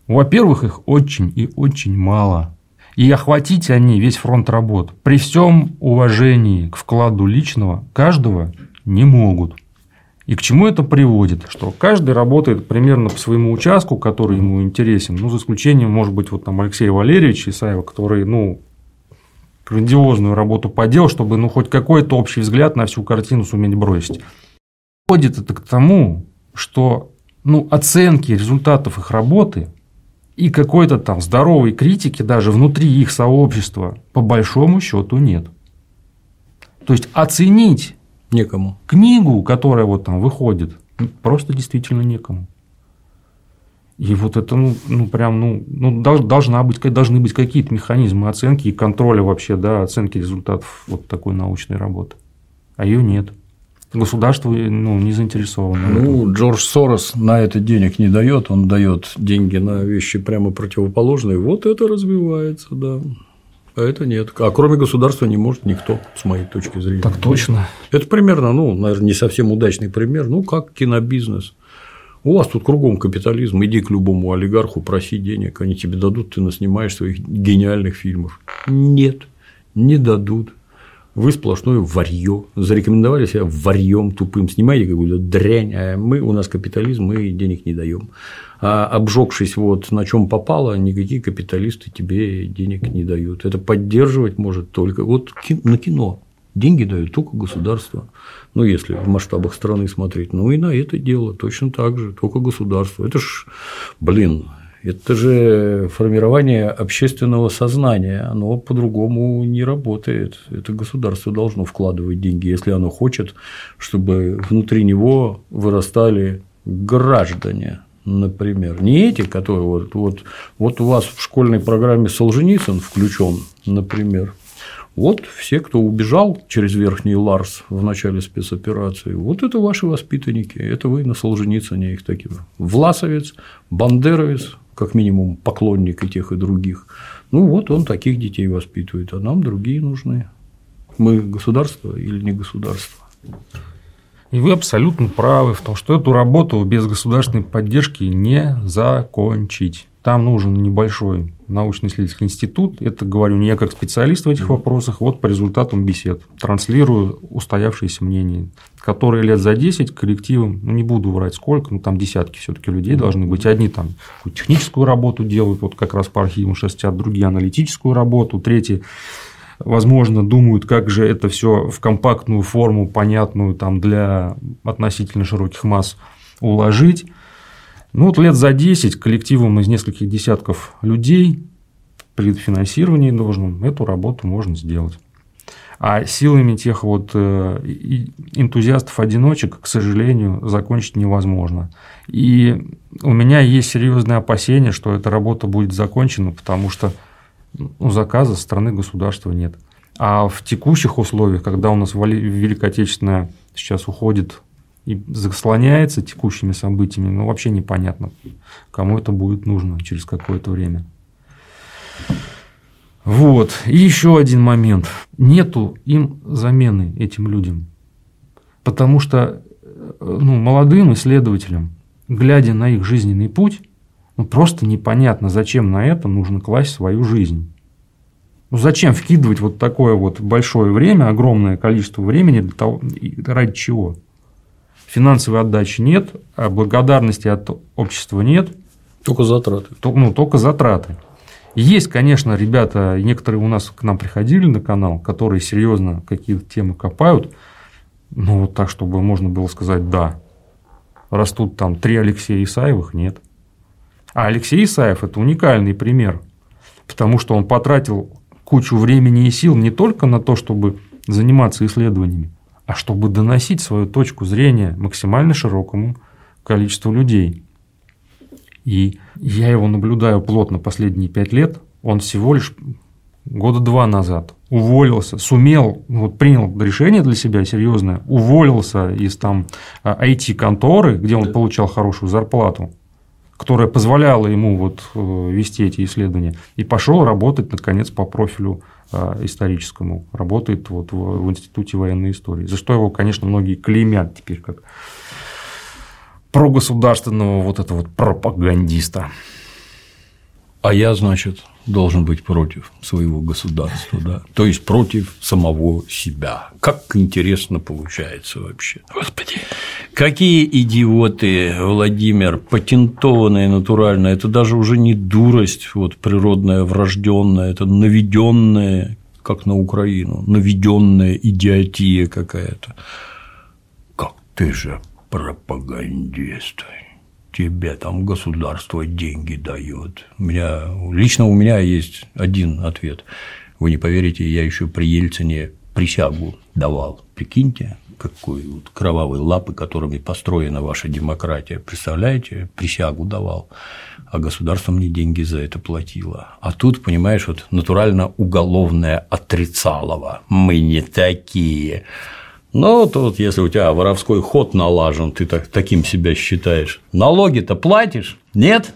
Во-первых, их очень и очень мало. И охватить они весь фронт работ при всем уважении к вкладу личного каждого не могут. И к чему это приводит? Что каждый работает примерно по своему участку, который ему интересен, ну, за исключением, может быть, вот там Алексея Валерьевича Исаева, который, ну, грандиозную работу поделал, чтобы ну, хоть какой-то общий взгляд на всю картину суметь бросить. Ходит это к тому, что ну, оценки результатов их работы и какой-то там здоровой критики даже внутри их сообщества по большому счету нет. То есть оценить некому книгу, которая вот там выходит, просто действительно некому. И вот это, ну, ну прям, ну, ну должна быть, должны быть какие-то механизмы оценки и контроля вообще, да, оценки результатов вот такой научной работы. А ее нет. Государство ну, не заинтересовано. Ну, Джордж Сорос на это денег не дает, он дает деньги на вещи прямо противоположные. Вот это развивается, да. А это нет. А кроме государства не может никто, с моей точки зрения. Так точно. Это примерно, ну, наверное, не совсем удачный пример, ну, как кинобизнес. У вас тут кругом капитализм, иди к любому олигарху, проси денег, они тебе дадут, ты наснимаешь своих гениальных фильмов. Нет, не дадут. Вы сплошное варье. Зарекомендовали себя варьем тупым. Снимайте какую-то дрянь, а мы, у нас капитализм, мы денег не даем. А обжегшись вот на чем попало, никакие капиталисты тебе денег не дают. Это поддерживать может только вот на кино. Деньги дают только государство. Ну, если в масштабах страны смотреть. Ну, и на это дело точно так же, только государство. Это ж, блин, это же формирование общественного сознания, оно по-другому не работает. Это государство должно вкладывать деньги, если оно хочет, чтобы внутри него вырастали граждане, например. Не эти, которые вот, вот, вот у вас в школьной программе Солженицын включен, например, вот все, кто убежал через Верхний Ларс в начале спецоперации, вот это ваши воспитанники, это вы на Солженицыне их такие. Власовец, Бандеровец, как минимум поклонник и тех, и других. Ну вот он таких детей воспитывает, а нам другие нужны. Мы государство или не государство? И вы абсолютно правы в том, что эту работу без государственной поддержки не закончить. Там нужен небольшой научно-исследовательский институт. Это говорю не я как специалист в этих вопросах. Вот по результатам бесед транслирую устоявшиеся мнения, которые лет за 10 коллективом, ну не буду врать сколько, ну там десятки все-таки людей должны быть. Одни там техническую работу делают, вот как раз по архивам шерстят, другие аналитическую работу, третьи возможно, думают, как же это все в компактную форму, понятную там для относительно широких масс уложить. Ну, вот лет за 10 коллективом из нескольких десятков людей при финансировании должном эту работу можно сделать. А силами тех вот э, энтузиастов-одиночек, к сожалению, закончить невозможно. И у меня есть серьезное опасение, что эта работа будет закончена, потому что ну, заказа со стороны государства нет. А в текущих условиях, когда у нас Великая Отечественная сейчас уходит и заслоняется текущими событиями, ну, вообще непонятно, кому это будет нужно через какое-то время. Вот. И еще один момент. Нету им замены этим людям. Потому что ну, молодым исследователям, глядя на их жизненный путь, ну, просто непонятно, зачем на это нужно класть свою жизнь. Ну, зачем вкидывать вот такое вот большое время, огромное количество времени для того, ради чего? Финансовой отдачи нет, а благодарности от общества нет. Только затраты. Ну, только затраты. Есть, конечно, ребята, некоторые у нас к нам приходили на канал, которые серьезно какие-то темы копают, ну, вот так, чтобы можно было сказать «да». Растут там три Алексея Исаевых, нет. А Алексей Исаев – это уникальный пример, потому что он потратил кучу времени и сил не только на то, чтобы заниматься исследованиями, а чтобы доносить свою точку зрения максимально широкому количеству людей. И я его наблюдаю плотно последние пять лет. Он всего лишь года два назад уволился, сумел, вот принял решение для себя серьезное, уволился из там IT-конторы, где он получал хорошую зарплату, которая позволяла ему вот э, вести эти исследования, и пошел работать, наконец, по профилю э, историческому. Работает вот в Институте военной истории. За что его, конечно, многие клеймят теперь как прогосударственного вот этого вот пропагандиста. А я, значит, должен быть против своего государства, да, то есть против самого себя. Как интересно получается вообще. Господи, какие идиоты, Владимир, патентованные натурально, это даже уже не дурость вот природная, врожденная, это наведенная, как на Украину, наведенная идиотия какая-то. Как ты же пропагандист. Тебе там государство деньги дает. У меня, лично у меня есть один ответ. Вы не поверите, я еще при Ельцине присягу давал. Прикиньте, какой вот кровавые лапы, которыми построена ваша демократия. Представляете, присягу давал, а государство мне деньги за это платило. А тут, понимаешь, вот натурально уголовное отрицалово. Мы не такие. Ну, тут, если у тебя воровской ход налажен, ты так, таким себя считаешь. Налоги-то платишь? Нет?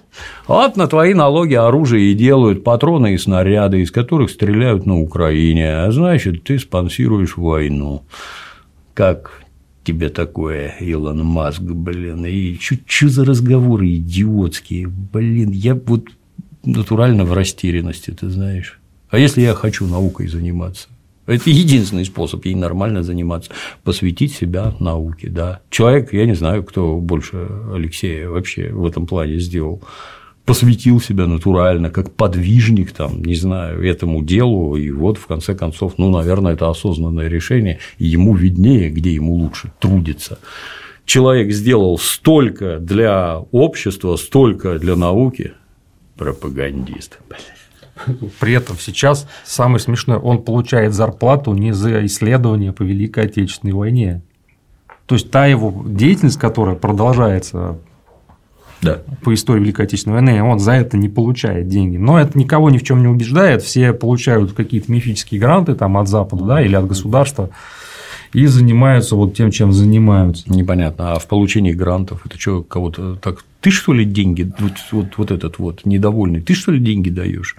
Вот на твои налоги оружие и делают патроны и снаряды, из которых стреляют на Украине, а значит, ты спонсируешь войну. Как тебе такое, Илон Маск, блин, и что за разговоры идиотские, блин, я вот натурально в растерянности, ты знаешь. А если я хочу наукой заниматься? Это единственный способ ей нормально заниматься, посвятить себя науке, да. Человек, я не знаю, кто больше Алексея вообще в этом плане сделал, посвятил себя натурально, как подвижник, там, не знаю, этому делу, и вот, в конце концов, ну, наверное, это осознанное решение, и ему виднее, где ему лучше трудиться. Человек сделал столько для общества, столько для науки, пропагандист. Блин. При этом сейчас самое смешное, он получает зарплату не за исследования по Великой Отечественной войне. То есть та его деятельность, которая продолжается да. по истории Великой Отечественной войны, он за это не получает деньги. Но это никого ни в чем не убеждает, все получают какие-то мифические гранты там, от Запада да, или от государства и занимаются вот тем, чем занимаются. Непонятно. А в получении грантов это что, кого-то так ты что ли деньги, вот, вот, вот этот вот недовольный, ты что ли деньги даешь?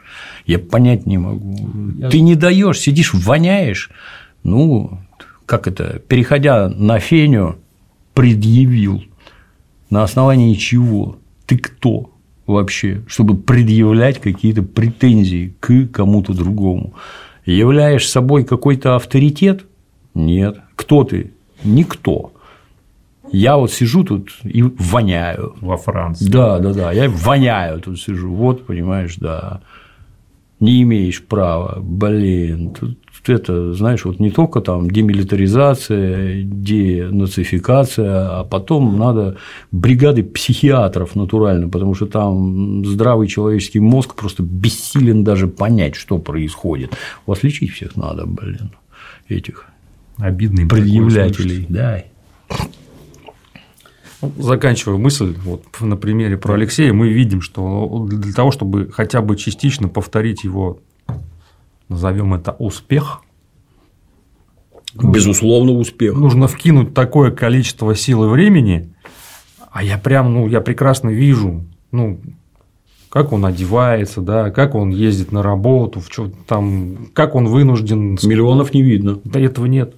Я понять не могу. Я... Ты не даешь, сидишь, воняешь. Ну, как это, переходя на феню, предъявил. На основании чего? Ты кто вообще, чтобы предъявлять какие-то претензии к кому-то другому? Являешь собой какой-то авторитет? Нет. Кто ты? Никто. Я вот сижу тут и воняю. Во Франции. Да, да, да. Я воняю тут сижу. Вот, понимаешь, да. Не имеешь права. Блин, тут это, знаешь, вот не только там демилитаризация, денацификация, а потом надо бригады психиатров натурально, потому что там здравый человеческий мозг просто бессилен даже понять, что происходит. Вас лечить всех надо, блин. этих Обидный предъявлятелей. Да. Ну, заканчивая мысль, вот на примере про Алексея, мы видим, что для того, чтобы хотя бы частично повторить его, назовем это успех, Безусловно, успех. Нужно вкинуть такое количество сил и времени, а я прям, ну, я прекрасно вижу, ну, как он одевается, да, как он ездит на работу, в чё, там, как он вынужден. Миллионов не видно. Да этого нет.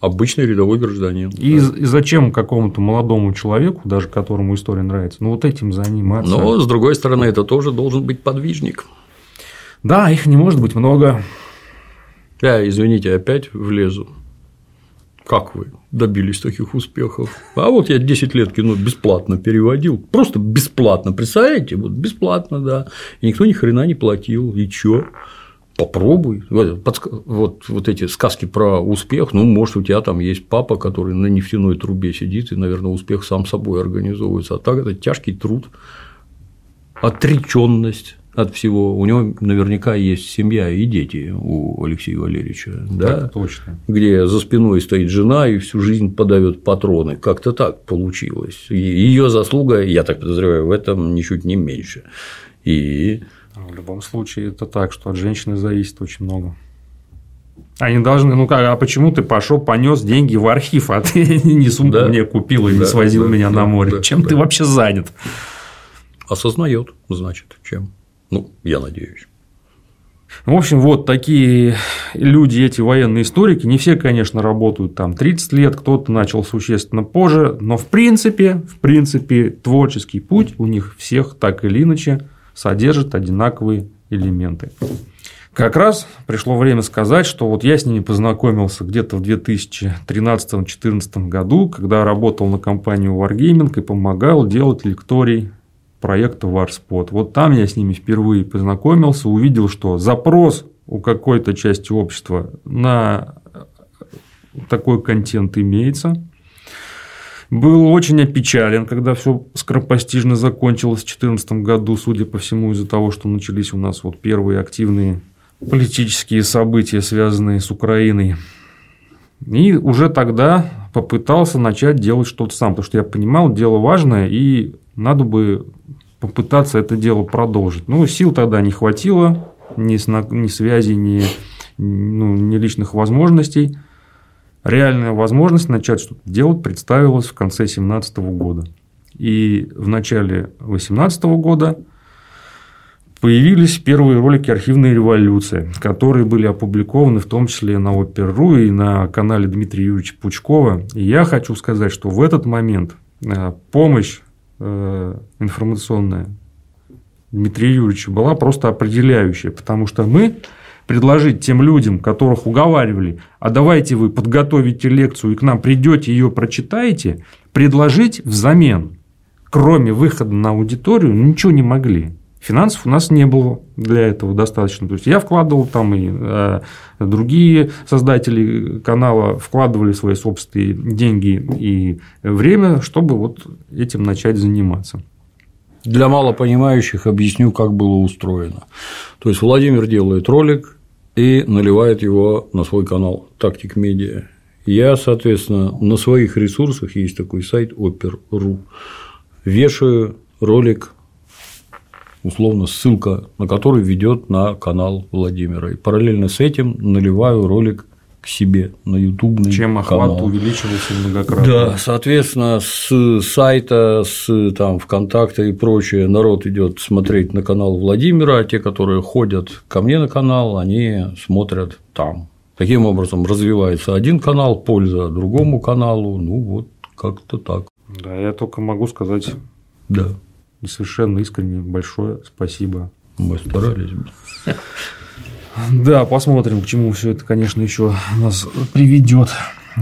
Обычный рядовой гражданин. И, да. и зачем какому-то молодому человеку, даже которому история нравится, ну вот этим заниматься. Но с другой стороны, это тоже должен быть подвижник. Да, их не может быть много. Я, извините, опять влезу. Как вы добились таких успехов? А вот я 10 лет кино бесплатно переводил. Просто бесплатно. Представляете? Вот бесплатно, да. И никто ни хрена не платил. И чё? Попробуй. Вот, вот, эти сказки про успех, ну, может, у тебя там есть папа, который на нефтяной трубе сидит, и, наверное, успех сам собой организовывается. А так это тяжкий труд, отреченность, от всего. У него наверняка есть семья и дети у Алексея Валерьевича, да? Так точно. Где за спиной стоит жена и всю жизнь подает патроны. Как-то так получилось. Ее заслуга, я так подозреваю, в этом ничуть не меньше. И в любом случае это так, что от женщины зависит очень много. Они должны, ну как, а почему ты пошел, понес деньги в архив, а ты не сумку да. мне купил и да, не свозил да, меня да, на море? Да, чем да. ты вообще занят? Осознает, значит, чем. Ну, я надеюсь. В общем, вот такие люди, эти военные историки, не все, конечно, работают там 30 лет, кто-то начал существенно позже, но в принципе, в принципе, творческий путь у них всех так или иначе содержит одинаковые элементы. Как раз пришло время сказать, что вот я с ними познакомился где-то в 2013-2014 году, когда работал на компанию Wargaming и помогал делать лекторий проекта Warspot. Вот там я с ними впервые познакомился, увидел, что запрос у какой-то части общества на такой контент имеется. Был очень опечален, когда все скоропостижно закончилось в 2014 году, судя по всему, из-за того, что начались у нас вот первые активные политические события, связанные с Украиной. И уже тогда попытался начать делать что-то сам, потому что я понимал, дело важное, и надо бы попытаться это дело продолжить. Ну, сил тогда не хватило, ни, ни связи, ни, ну, ни личных возможностей. Реальная возможность начать что-то делать представилась в конце 2017 года. И в начале 2018 года появились первые ролики архивной революции, которые были опубликованы в том числе на Опер.ру и на канале Дмитрия Юрьевича Пучкова. И я хочу сказать, что в этот момент э, помощь информационная Дмитрия Юрьевича была просто определяющая, потому что мы предложить тем людям, которых уговаривали, а давайте вы подготовите лекцию и к нам придете ее прочитаете, предложить взамен, кроме выхода на аудиторию, ничего не могли. Финансов у нас не было для этого достаточно. То есть я вкладывал там и э, другие создатели канала вкладывали свои собственные деньги и время, чтобы вот этим начать заниматься. Для малопонимающих объясню, как было устроено. То есть Владимир делает ролик и наливает его на свой канал Тактик Медиа. Я, соответственно, на своих ресурсах есть такой сайт Опер.ру. Вешаю ролик условно ссылка на который ведет на канал Владимира. И параллельно с этим наливаю ролик к себе на ютубный Чем охват канал. увеличивался многократно. Да, соответственно, с сайта, с там, ВКонтакта и прочее народ идет смотреть на канал Владимира, а те, которые ходят ко мне на канал, они смотрят там. Таким образом развивается один канал, польза другому каналу, ну вот как-то так. Да, я только могу сказать да. И совершенно искренне большое спасибо. Мы старались. Да, посмотрим, к чему все это, конечно, еще нас приведет.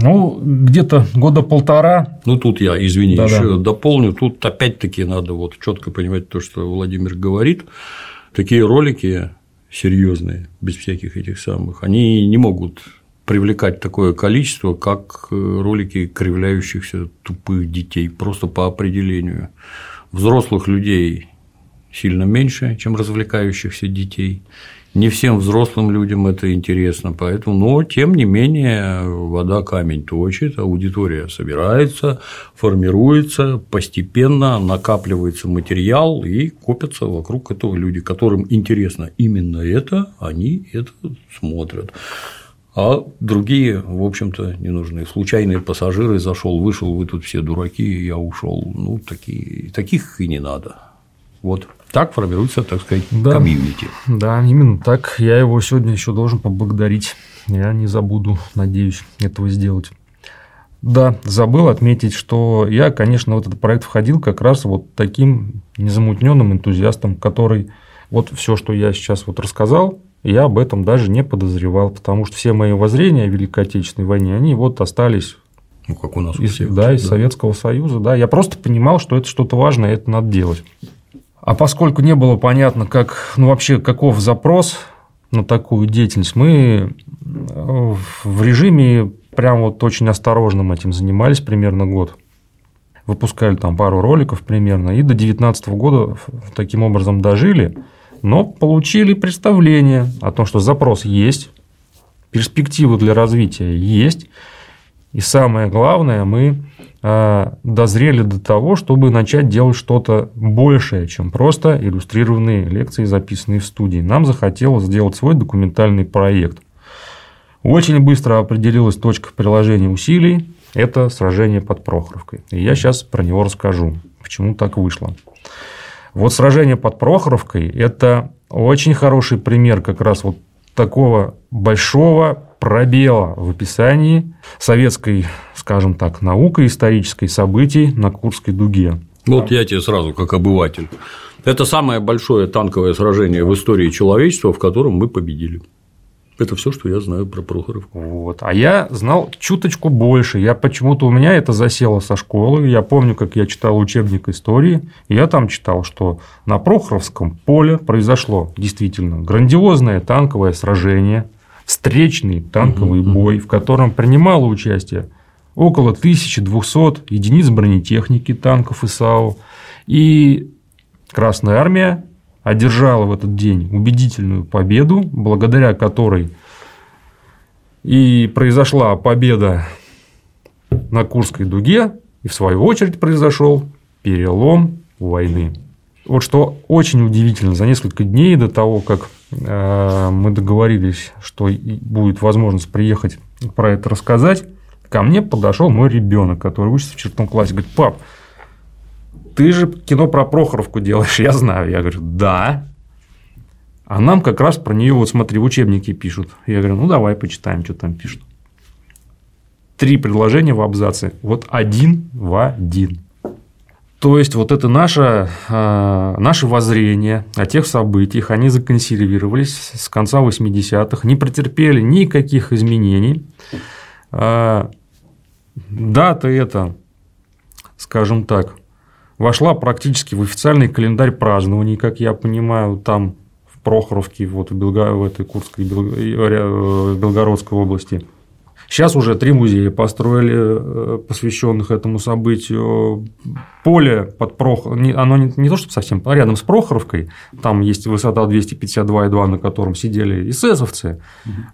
Ну, где-то года полтора. Ну, тут я, извини, Да-да. еще дополню. Тут опять-таки надо вот четко понимать то, что Владимир говорит. Такие ролики серьезные, без всяких этих самых, они не могут привлекать такое количество, как ролики кривляющихся тупых детей, просто по определению взрослых людей сильно меньше, чем развлекающихся детей. Не всем взрослым людям это интересно, поэтому, но тем не менее вода камень точит, аудитория собирается, формируется, постепенно накапливается материал и копятся вокруг этого люди, которым интересно именно это, они это смотрят. А другие, в общем-то, не нужны. Случайные пассажиры зашел, вышел, вы тут все дураки, я ушел. Ну, такие, таких и не надо. Вот так формируется, так сказать, да, комьюнити. Да, именно так. Я его сегодня еще должен поблагодарить. Я не забуду, надеюсь, этого сделать. Да, забыл отметить, что я, конечно, в этот проект входил как раз вот таким незамутненным энтузиастом, который вот все, что я сейчас вот рассказал, я об этом даже не подозревал, потому что все мои воззрения о Великой Отечественной войне, они вот остались ну, как у нас из, всех, да, из да. Советского Союза, да. Я просто понимал, что это что-то важное, это надо делать. А поскольку не было понятно, как, ну, вообще, каков запрос на такую деятельность, мы э, в режиме прям вот очень осторожным этим занимались примерно год. Выпускали там пару роликов примерно, и до 2019 года таким образом дожили, но получили представление о том, что запрос есть, перспективы для развития есть, и самое главное, мы а, дозрели до того, чтобы начать делать что-то большее, чем просто иллюстрированные лекции, записанные в студии. Нам захотелось сделать свой документальный проект. Очень быстро определилась точка приложения усилий – это сражение под Прохоровкой. И я сейчас про него расскажу, почему так вышло. Вот сражение под Прохоровкой – это очень хороший пример как раз вот такого большого пробела в описании советской скажем так, наука исторической событий на Курской дуге. Вот я тебе сразу, как обыватель. Это самое большое танковое сражение в истории человечества, в котором мы победили. Это все, что я знаю про Прохоровку. Вот. А я знал чуточку больше. Я почему-то у меня это засело со школы. Я помню, как я читал учебник истории, и я там читал, что на Прохоровском поле произошло действительно грандиозное танковое сражение, встречный танковый бой, в котором принимало участие около 1200 единиц бронетехники, танков и САУ. И Красная Армия одержала в этот день убедительную победу, благодаря которой и произошла победа на Курской дуге, и в свою очередь произошел перелом войны. Вот что очень удивительно, за несколько дней до того, как э, мы договорились, что будет возможность приехать про это рассказать, Ко мне подошел мой ребенок, который учится в четвертом классе. Говорит, пап, ты же кино про Прохоровку делаешь, я знаю. Я говорю, да. А нам как раз про нее, вот смотри, в учебнике пишут. Я говорю, ну давай почитаем, что там пишут. Три предложения в абзаце. Вот один в один. То есть, вот это наше, э, наше воззрение о тех событиях, они законсервировались с конца 80-х, не претерпели никаких изменений. А, дата эта, скажем так, вошла практически в официальный календарь празднований, как я понимаю, там в Прохоровке, вот в, Белго... в этой Курской, э, Белгородской области. Сейчас уже три музея построили, э, посвященных этому событию. Поле под Прох... оно не, не то, чтобы совсем рядом с Прохоровкой, там есть высота 252,2, на котором сидели эсэсовцы,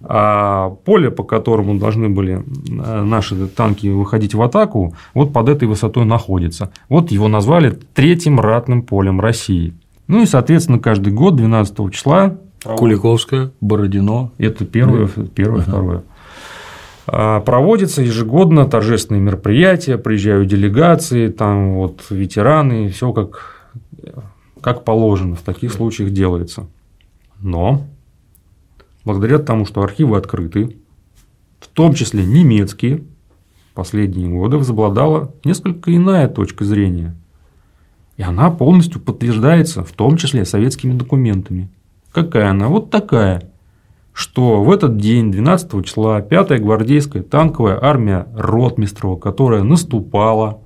а поле, по которому должны были э, наши танки выходить в атаку, вот под этой высотой находится. Вот его назвали третьим ратным полем России. Ну и, соответственно, каждый год 12 числа Куликовское, Бородино. Это первое, первое, ага. второе. А, проводятся ежегодно торжественные мероприятия, приезжают делегации, там вот ветераны, все как, как положено в таких случаях делается. Но благодаря тому, что архивы открыты, в том числе немецкие, последние годы возобладала несколько иная точка зрения. И она полностью подтверждается, в том числе советскими документами. Какая она? Вот такая что в этот день, 12 числа, 5-я гвардейская танковая армия Ротмистрова, которая наступала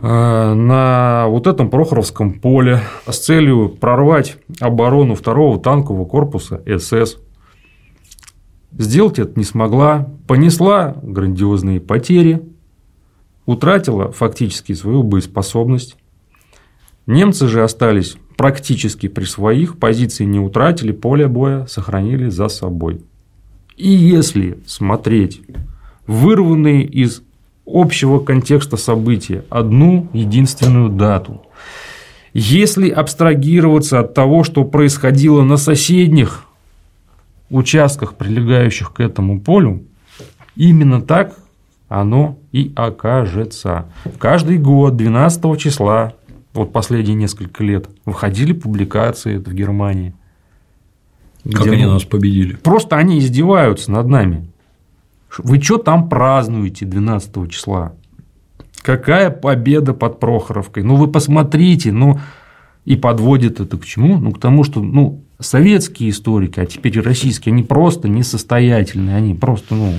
э, на вот этом Прохоровском поле с целью прорвать оборону второго танкового корпуса СС. Сделать это не смогла, понесла грандиозные потери, утратила фактически свою боеспособность. Немцы же остались практически при своих, позиции не утратили, поле боя сохранили за собой. И если смотреть вырванные из общего контекста события одну единственную дату, если абстрагироваться от того, что происходило на соседних участках, прилегающих к этому полю, именно так оно и окажется. Каждый год 12 числа, вот последние несколько лет, выходили публикации в Германии. Как они мы... нас победили? Просто они издеваются над нами. Вы что там празднуете 12 числа? Какая победа под Прохоровкой? Ну, вы посмотрите, ну, и подводит это к чему? Ну, к тому, что, ну, советские историки, а теперь и российские, они просто несостоятельные, они просто, ну,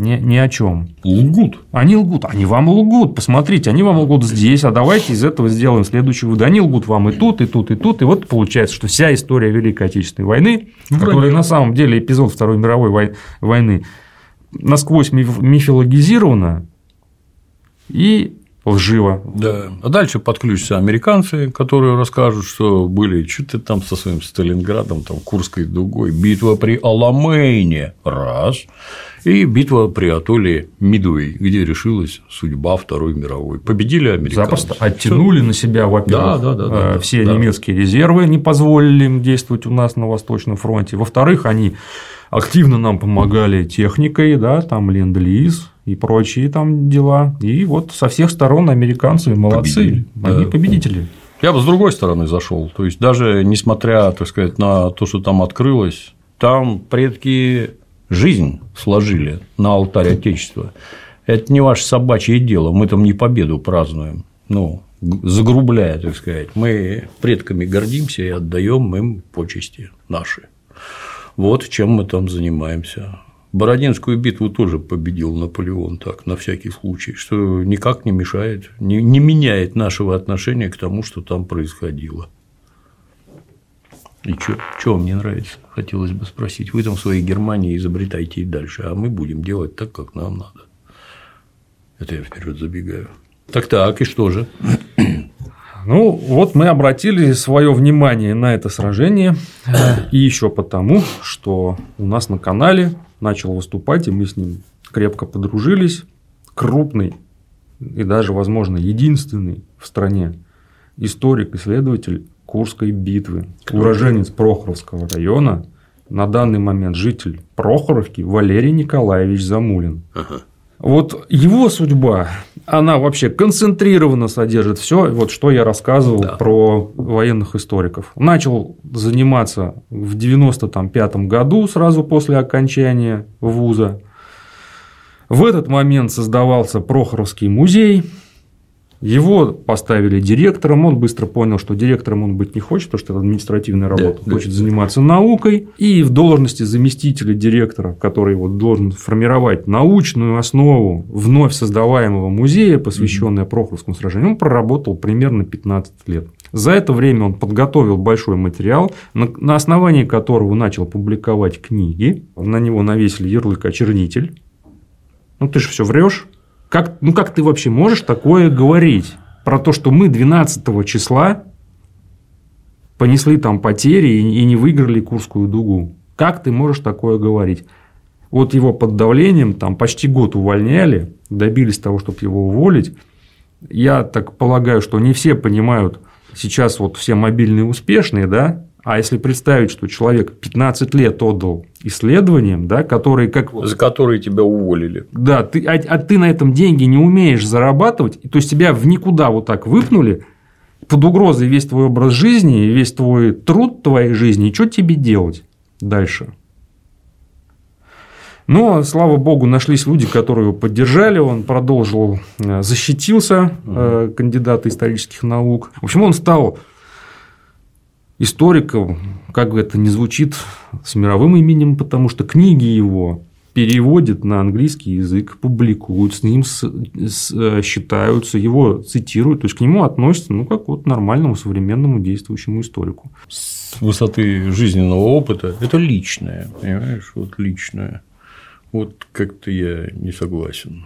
ни, ни о чем. Лгут. Они лгут. Они вам лгут. Посмотрите, они вам лгут здесь, а давайте из этого сделаем следующий вывод. Они лгут вам и тут, и тут, и тут. И вот получается, что вся история Великой Отечественной войны, Вроде. которая на самом деле эпизод Второй мировой войны, насквозь мифологизирована и лживо. Да. А дальше подключатся американцы, которые расскажут, что были что-то там со своим Сталинградом, там Курской дугой, битва при Аламейне, раз, и битва при атолле Мидуэй, где решилась судьба Второй мировой. Победили американцы. Запросто оттянули Всё. на себя, во-первых, да, да, да, да, все да. немецкие резервы, не позволили им действовать у нас на Восточном фронте. Во-вторых, они активно нам помогали техникой, да, там ленд-лиз и прочие там дела. И вот со всех сторон американцы молодцы, победили. они да. победители. Я бы с другой стороны зашел. То есть, даже несмотря, так сказать, на то, что там открылось, там предки жизнь сложили на алтарь Отечества. Это не ваше собачье дело, мы там не победу празднуем. Ну, загрубляя, так сказать, мы предками гордимся и отдаем им почести наши. Вот чем мы там занимаемся. Бородинскую битву тоже победил Наполеон так, на всякий случай, что никак не мешает, не, не меняет нашего отношения к тому, что там происходило. И что вам не нравится, хотелось бы спросить. Вы там в своей Германии изобретайте и дальше, а мы будем делать так, как нам надо. Это я вперед забегаю. Так так, и что же? Ну, вот мы обратили свое внимание на это сражение, и еще потому, что у нас на канале начал выступать, и мы с ним крепко подружились, крупный и даже, возможно, единственный в стране историк-исследователь Курской битвы, уроженец Прохоровского района, на данный момент житель Прохоровки Валерий Николаевич Замулин. Ага. Вот его судьба, она вообще концентрированно содержит все, вот что я рассказывал да. про военных историков. Начал заниматься в 95 году, сразу после окончания вуза. В этот момент создавался Прохоровский музей, его поставили директором, он быстро понял, что директором он быть не хочет, потому что это административная работа, да, хочет да, заниматься наукой. И в должности заместителя директора, который вот должен формировать научную основу вновь создаваемого музея, посвященного mm-hmm. Прохоровскому сражению, он проработал примерно 15 лет. За это время он подготовил большой материал, на основании которого начал публиковать книги. На него навесили ярлык «Очернитель». Ну, ты же все врешь. Как, ну, как ты вообще можешь такое говорить? Про то, что мы 12 числа понесли там потери и не выиграли Курскую дугу. Как ты можешь такое говорить? Вот его под давлением там почти год увольняли, добились того, чтобы его уволить. Я так полагаю, что не все понимают, сейчас вот все мобильные успешные, да, а если представить, что человек 15 лет отдал исследованиям, да, которые как… За которые тебя уволили. Да, ты, а, а ты на этом деньги не умеешь зарабатывать, то есть тебя в никуда вот так выпнули, под угрозой весь твой образ жизни, весь твой труд твоей жизни, и что тебе делать дальше? Но, слава богу, нашлись люди, которые его поддержали, он продолжил, э, защитился, угу. кандидат исторических наук. В общем, он стал историком, как бы это ни звучит, с мировым именем, потому что книги его переводят на английский язык, публикуют, с ним э, считаются, его цитируют, то есть к нему относятся, ну, как вот нормальному современному действующему историку. С высоты жизненного опыта это личное, понимаешь, вот личное. Вот как-то я не согласен.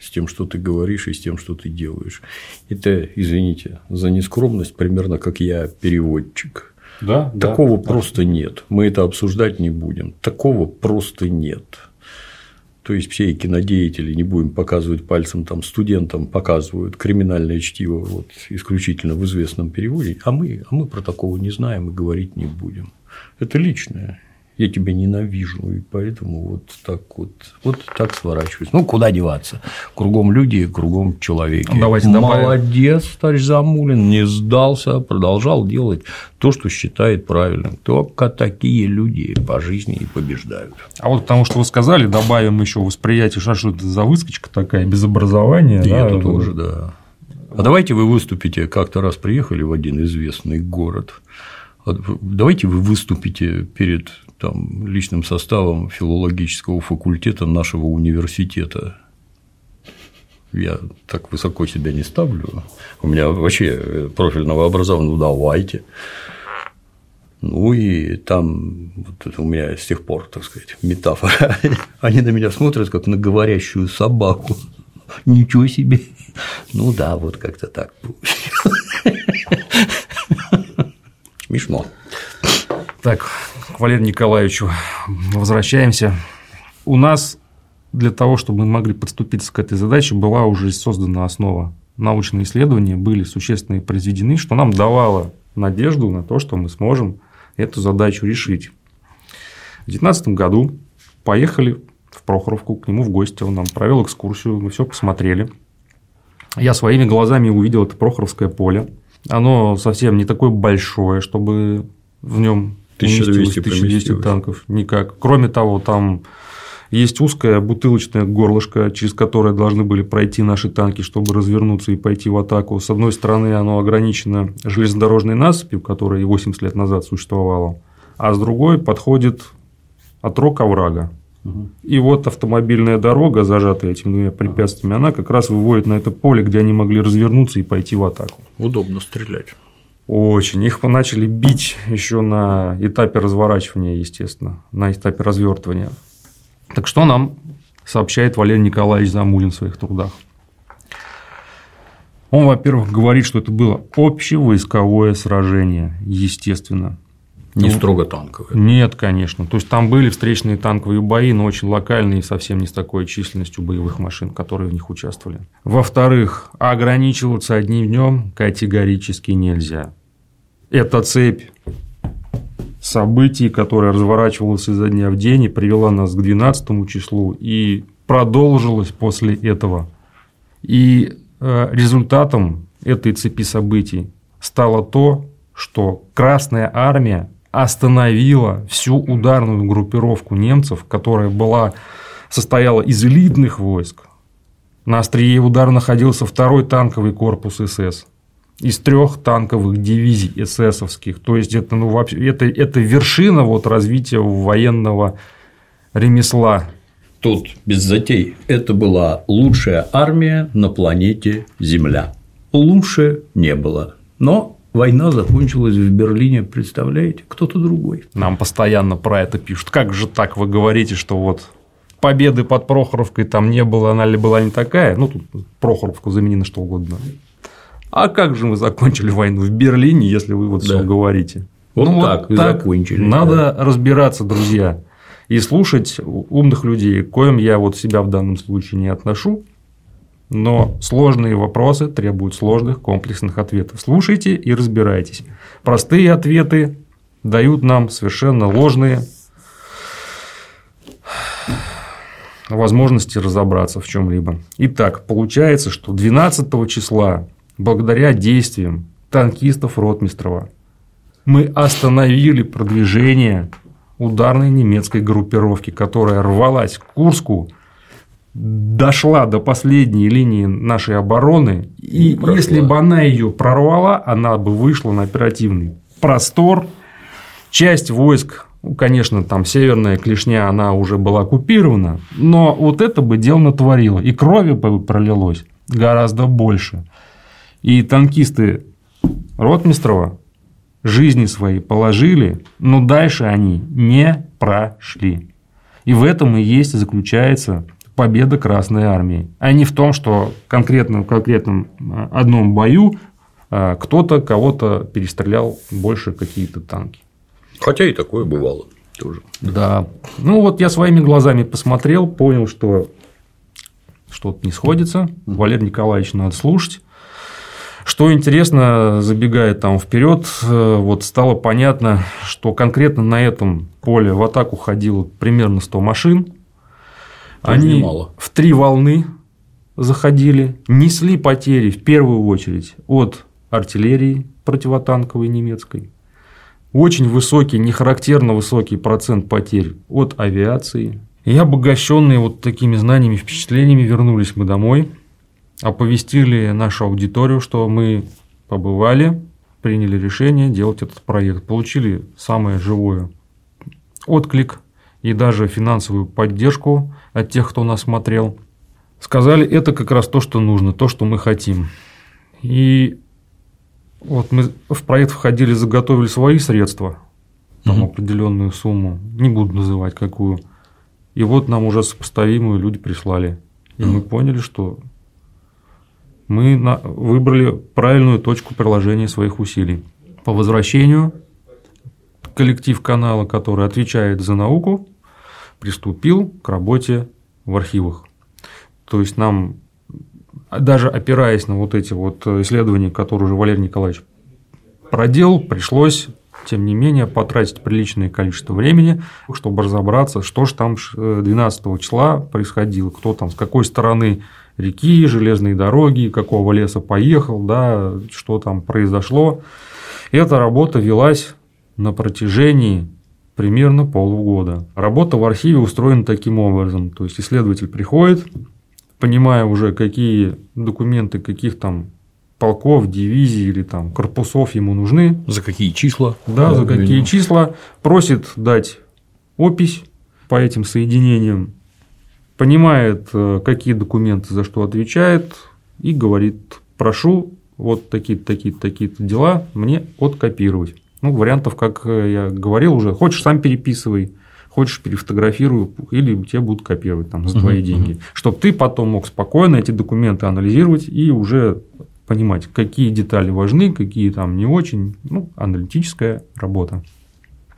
С тем, что ты говоришь и с тем, что ты делаешь. Это, извините за нескромность, примерно как я переводчик. Да, Такого да, просто да. нет. Мы это обсуждать не будем. Такого просто нет. То есть все кинодеятели, не будем показывать пальцем там студентам, показывают криминальное чтиво вот, исключительно в известном переводе, а мы, а мы про такого не знаем и говорить не будем. Это личное я тебя ненавижу, и поэтому вот так вот, вот так сворачиваюсь. Ну, куда деваться? Кругом люди, кругом человеки. Давайте Молодец, товарищ Замулин, не сдался, продолжал делать то, что считает правильным. Только такие люди по жизни и побеждают. А вот потому что вы сказали, добавим еще восприятие, что это за выскочка такая, без образования. И да, это тоже, да. А давайте вы выступите, как-то раз приехали в один известный город, давайте вы выступите перед там, личным составом филологического факультета нашего университета. Я так высоко себя не ставлю. У меня вообще профильного образования, ну давайте. Ну и там вот у меня с тех пор, так сказать, метафора. Они на меня смотрят, как на говорящую собаку. Ничего себе. Ну да, вот как-то так Смешно. Так, к Валерию Николаевичу возвращаемся. У нас для того, чтобы мы могли подступиться к этой задаче, была уже создана основа. Научные исследования были существенно произведены, что нам давало надежду на то, что мы сможем эту задачу решить. В 2019 году поехали в Прохоровку к нему в гости, он нам провел экскурсию, мы все посмотрели. Я своими глазами увидел это Прохоровское поле. Оно совсем не такое большое, чтобы в нем 1200, 1200 танков. Никак. Кроме того, там есть узкое бутылочное горлышко, через которое должны были пройти наши танки, чтобы развернуться и пойти в атаку. С одной стороны, оно ограничено железнодорожной насыпью, которая 80 лет назад существовала, а с другой подходит отрок оврага. И вот автомобильная дорога, зажатая этими двумя препятствиями, она как раз выводит на это поле, где они могли развернуться и пойти в атаку. Удобно стрелять. Очень. Их начали бить еще на этапе разворачивания, естественно, на этапе развертывания. Так что нам сообщает Валерий Николаевич Замулин в своих трудах? Он, во-первых, говорит, что это было общевойсковое сражение, естественно. Не ну, строго танковое. Нет, конечно. То есть там были встречные танковые бои, но очень локальные, совсем не с такой численностью боевых машин, которые в них участвовали. Во-вторых, ограничиваться одним днем категорически нельзя эта цепь событий, которая разворачивалась изо дня в день и привела нас к 12 числу и продолжилась после этого. И э, результатом этой цепи событий стало то, что Красная Армия остановила всю ударную группировку немцев, которая была, состояла из элитных войск. На острие удара находился второй танковый корпус СС из трех танковых дивизий эсэсовских. То есть это, ну, вообще, это, это вершина вот развития военного ремесла. Тут без затей. Это была лучшая армия на планете Земля. Лучше не было. Но война закончилась в Берлине, представляете, кто-то другой. Нам постоянно про это пишут. Как же так вы говорите, что вот победы под Прохоровкой там не было, она ли была не такая? Ну, тут Прохоровку замени на что угодно. А как же мы закончили войну в Берлине, если вы вот да. все говорите? Вот ну, так, вот так закончили. Надо да. разбираться, друзья, и слушать умных людей, к коим я вот себя в данном случае не отношу, но сложные вопросы требуют сложных комплексных ответов. Слушайте и разбирайтесь. Простые ответы дают нам совершенно ложные возможности разобраться в чем-либо. Итак, получается, что 12 числа благодаря действиям танкистов Ротмистрова мы остановили продвижение ударной немецкой группировки, которая рвалась к Курску, дошла до последней линии нашей обороны, и Прошла. если бы она ее прорвала, она бы вышла на оперативный простор. Часть войск, ну, конечно, там северная клешня, она уже была оккупирована, но вот это бы дело натворило, и крови бы пролилось гораздо больше. И танкисты Ротмистрова жизни свои положили, но дальше они не прошли. И в этом и есть заключается победа Красной Армии, а не в том, что конкретно в конкретном э, одном бою э, кто-то кого-то перестрелял больше какие-то танки. Хотя и такое бывало тоже. Да. Ну вот я своими глазами посмотрел, понял, что что-то не сходится. Валерий Николаевич надо слушать. Что интересно, забегая там вперед, э, вот стало понятно, что конкретно на этом поле в атаку ходило примерно 100 машин. Тоже Они немало. в три волны заходили, несли потери в первую очередь от артиллерии противотанковой немецкой, очень высокий, нехарактерно высокий процент потерь от авиации. И обогащенные вот такими знаниями, впечатлениями вернулись мы домой, оповестили нашу аудиторию, что мы побывали, приняли решение делать этот проект, получили самое живое отклик и даже финансовую поддержку от тех, кто нас смотрел. Сказали, это как раз то, что нужно, то, что мы хотим. И вот мы в проект входили, заготовили свои средства, там Мгм. определенную сумму, не буду называть какую. И вот нам уже сопоставимую люди прислали. И мы поняли, что мы выбрали правильную точку приложения своих усилий. По возвращению коллектив канала, который отвечает за науку, приступил к работе в архивах. То есть нам, даже опираясь на вот эти вот исследования, которые уже Валерий Николаевич проделал, пришлось, тем не менее, потратить приличное количество времени, чтобы разобраться, что же там э, 12 числа происходило, кто там с какой стороны реки, железной дороги, какого леса поехал, да, что там произошло. Эта работа велась на протяжении примерно полугода. Работа в архиве устроена таким образом. То есть исследователь приходит, понимая уже, какие документы каких там полков, дивизий или там корпусов ему нужны, За какие числа? да, за какие видимо. числа, просит дать опись по этим соединениям, понимает, э, какие документы за что отвечает, и говорит, прошу вот такие-то, такие-то, такие-то дела мне откопировать. Ну, вариантов, как э, я говорил уже, хочешь сам переписывай, хочешь перефотографируй, или тебе будут копировать там за твои Мгм, деньги. Чтобы ты потом мог спокойно эти документы анализировать и уже понимать, какие детали важны, какие там не очень. Ну, аналитическая работа.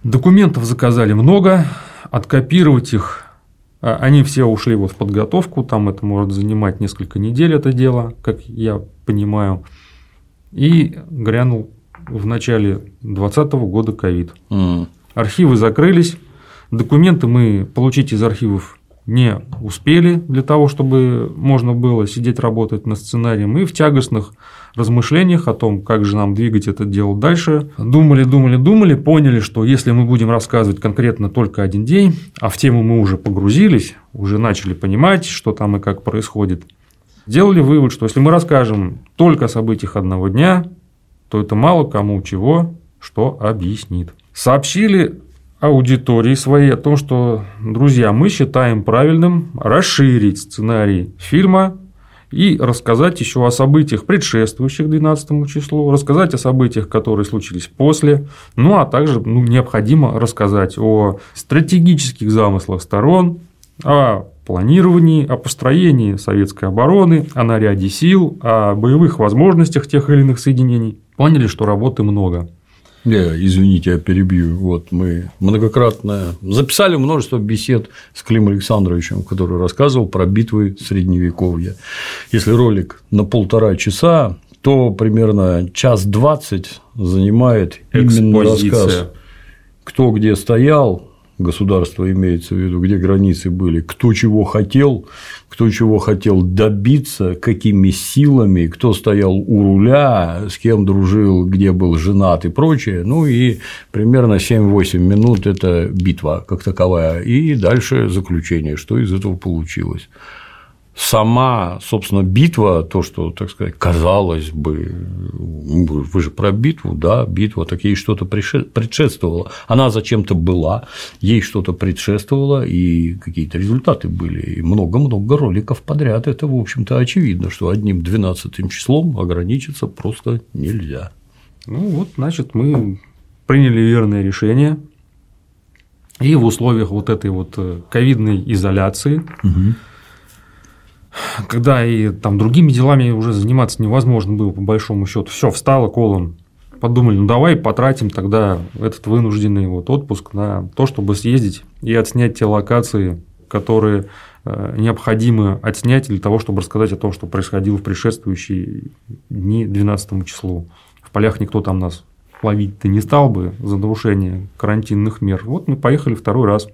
Документов заказали много, откопировать их они все ушли вот в подготовку, там это может занимать несколько недель это дело, как я понимаю. И грянул в начале 2020 года ковид. М. Архивы закрылись, документы мы получить из архивов не успели для того, чтобы можно было сидеть работать над сценарием. И в тягостных размышлениях о том, как же нам двигать это дело дальше, думали, думали, думали, поняли, что если мы будем рассказывать конкретно только один день, а в тему мы уже погрузились, уже начали понимать, что там и как происходит, сделали вывод, что если мы расскажем только о событиях одного дня, то это мало кому чего что объяснит. Сообщили аудитории своей о том, что, друзья, мы считаем правильным расширить сценарий фильма и рассказать еще о событиях, предшествующих 12 числу, рассказать о событиях, которые случились после, ну а также ну, необходимо рассказать о стратегических замыслах сторон, о планировании, о построении советской обороны, о наряде сил, о боевых возможностях тех или иных соединений. Поняли, что работы много. Я, извините, я перебью. Вот мы многократно записали множество бесед с Клим Александровичем, который рассказывал про битвы Средневековья. Если ролик на полтора часа, то примерно час двадцать занимает именно рассказ, кто где стоял, государство имеется в виду, где границы были, кто чего хотел, кто чего хотел добиться, какими силами, кто стоял у руля, с кем дружил, где был женат и прочее. Ну и примерно 7-8 минут – это битва как таковая. И дальше заключение, что из этого получилось сама, собственно, битва, то, что, так сказать, казалось бы, вы же про битву, да, битва, так ей что-то предшествовало. Она зачем-то была, ей что-то предшествовало, и какие-то результаты были. И много-много роликов подряд. Это, в общем-то, очевидно, что одним 12 числом ограничиться просто нельзя. Ну вот, значит, мы приняли верное решение. И в условиях вот этой вот ковидной изоляции Угу. Когда и там другими делами уже заниматься невозможно было, по большому счету, все, встало колом. Подумали, ну давай потратим тогда этот вынужденный вот отпуск на то, чтобы съездить и отснять те локации, которые э, необходимо отснять для того, чтобы рассказать о том, что происходило в предшествующие дни 12 числу. В полях никто там нас ловить-то не стал бы за нарушение карантинных мер. Вот мы поехали второй раз.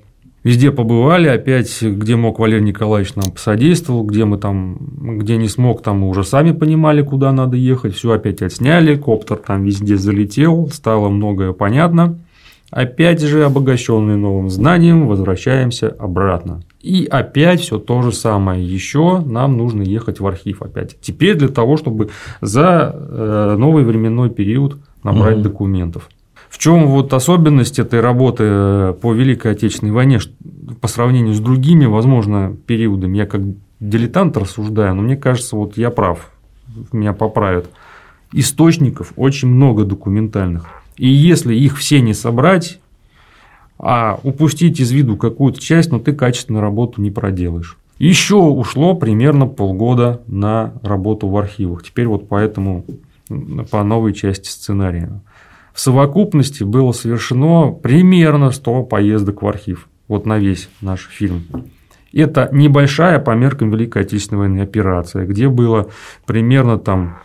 Везде побывали, опять, где мог Валерий Николаевич нам посодействовал, где мы там, где не смог, там мы уже сами понимали, куда надо ехать, все опять отсняли, коптер там везде залетел, стало многое понятно. Опять же, обогащенный новым знанием, возвращаемся обратно. И опять все то же самое. Еще нам нужно ехать в архив опять. Теперь для того, чтобы за э, новый временной период набрать угу. документов. В чем вот особенность этой работы э, по Великой Отечественной войне по сравнению с другими, возможно, периодами? Я как дилетант рассуждаю, но мне кажется, вот я прав, меня поправят. Источников очень много документальных. И если их все не собрать, а упустить из виду какую-то часть, но ну, ты качественную работу не проделаешь. Еще ушло примерно полгода на работу в архивах. Теперь вот поэтому по новой части сценария. В совокупности было совершено примерно 100 поездок в архив. Вот на весь наш фильм. Это небольшая по меркам Великой Отечественной войны операция, где было примерно там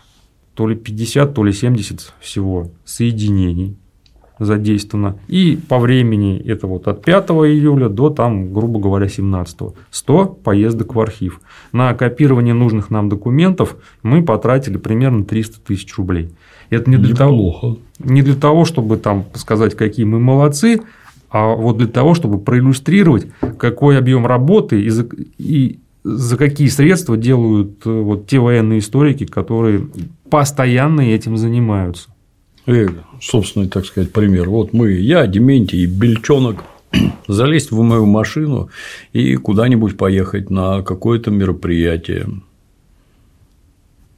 то ли 50, то ли 70 всего соединений задействовано. И по времени это вот от 5 июля до, там, грубо говоря, 17. 100 поездок в архив. На копирование нужных нам документов мы потратили примерно 300 тысяч рублей. Это не для, того, не для того, чтобы там сказать, какие мы молодцы, а вот для того, чтобы проиллюстрировать, какой объем работы и за, и за какие средства делают э, вот те военные историки, которые постоянно этим занимаются. И собственный, так сказать, пример. Вот мы, я, Дементий и Бельчонок, залезть в мою машину и куда-нибудь поехать на какое-то мероприятие.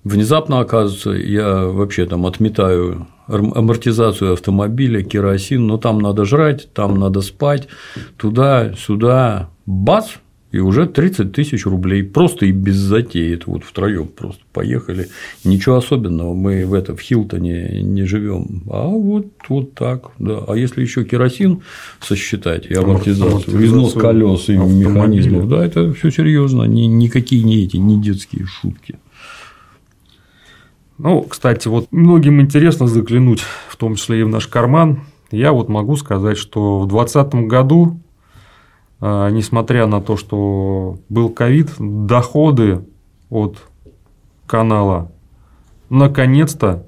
Внезапно оказывается, я вообще там отметаю амортизацию автомобиля, керосин, но там надо жрать, там надо спать, туда, сюда, бац, и уже 30 тысяч рублей просто и без затеи. Это вот втроем просто поехали. Ничего особенного, мы в это в Хилтоне не живем. А вот, вот так, да. А если еще керосин сосчитать и амортизацию, износ колес и механизмов, да, это все серьезно, ни, никакие не эти, не детские шутки. Ну, кстати, вот многим интересно заглянуть, в том числе и в наш карман. Я вот могу сказать, что в 2020 году а, несмотря на то, что был ковид, доходы от канала наконец-то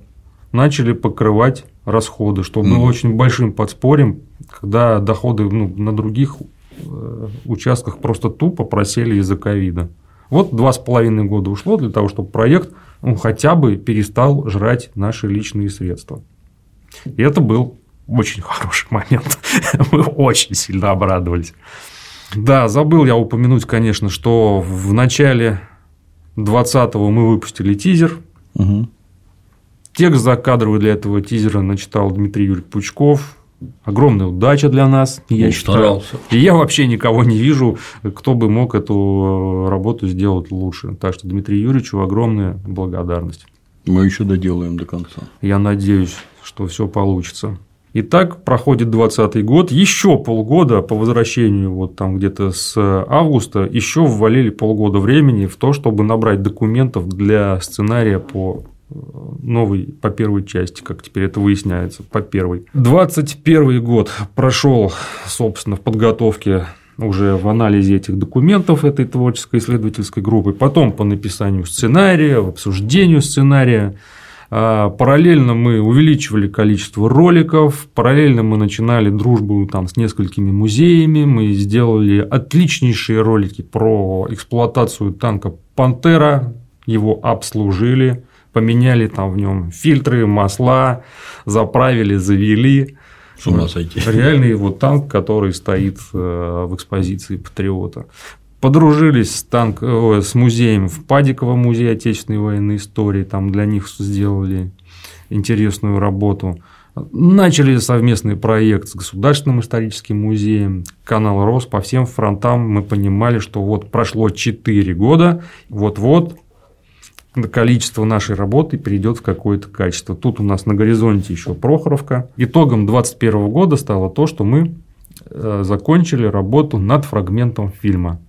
начали покрывать расходы, что было mm очень большим подспорьем, когда доходы ну, на других э, участках просто тупо просели из-за ковида. Вот два с половиной года ушло для того, чтобы проект ну, хотя бы перестал жрать наши личные средства. И это был очень хороший момент. Мы очень сильно обрадовались. Да, забыл я упомянуть, конечно, что в начале 20-го мы выпустили тизер. Угу. Текст закадровый для этого тизера начитал Дмитрий Юрьевич Пучков. Огромная удача для нас, я считаю. И я вообще никого не вижу, кто бы мог эту э, работу сделать лучше. Так что Дмитрию Юрьевичу огромная благодарность. Мы еще доделаем до конца. Я надеюсь, что все получится. И так проходит 2020 год, еще полгода по возвращению вот там где-то с августа, еще ввалили полгода времени в то, чтобы набрать документов для сценария по новой по первой части, как теперь это выясняется, по первой. 21 год прошел, собственно, в подготовке уже в анализе этих документов этой творческой исследовательской группы, потом по написанию сценария, обсуждению сценария, а, параллельно мы увеличивали количество роликов, параллельно мы начинали дружбу там, с несколькими музеями, мы сделали отличнейшие ролики про эксплуатацию танка «Пантера», его обслужили, поменяли там в нем фильтры, масла, заправили, завели. С ума сойти. Реальный вот танк, который стоит э, в экспозиции Патриота подружились с, танк, с музеем в Падиково, музей Отечественной военной истории, там для них сделали интересную работу. Начали совместный проект с Государственным историческим музеем, канал рос по всем фронтам. Мы понимали, что вот прошло 4 года, вот-вот количество нашей работы перейдет в какое-то качество. Тут у нас на горизонте еще Прохоровка. Итогом 2021 года стало то, что мы э, закончили работу над фрагментом фильма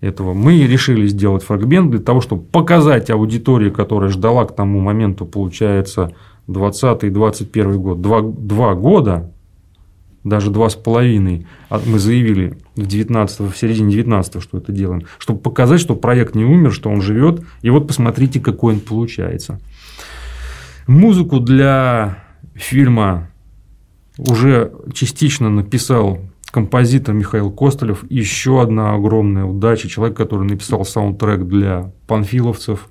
этого. Мы решили сделать фрагмент для того, чтобы показать аудитории, которая ждала к тому моменту, получается, 20 и 21 год, два, два года, даже два с половиной, а мы заявили в, 19, в середине 19 что это делаем, чтобы показать, что проект не умер, что он живет, и вот посмотрите, какой он получается. Музыку для фильма уже частично написал композитор Михаил Костылев. Еще одна огромная удача. Человек, который написал саундтрек для панфиловцев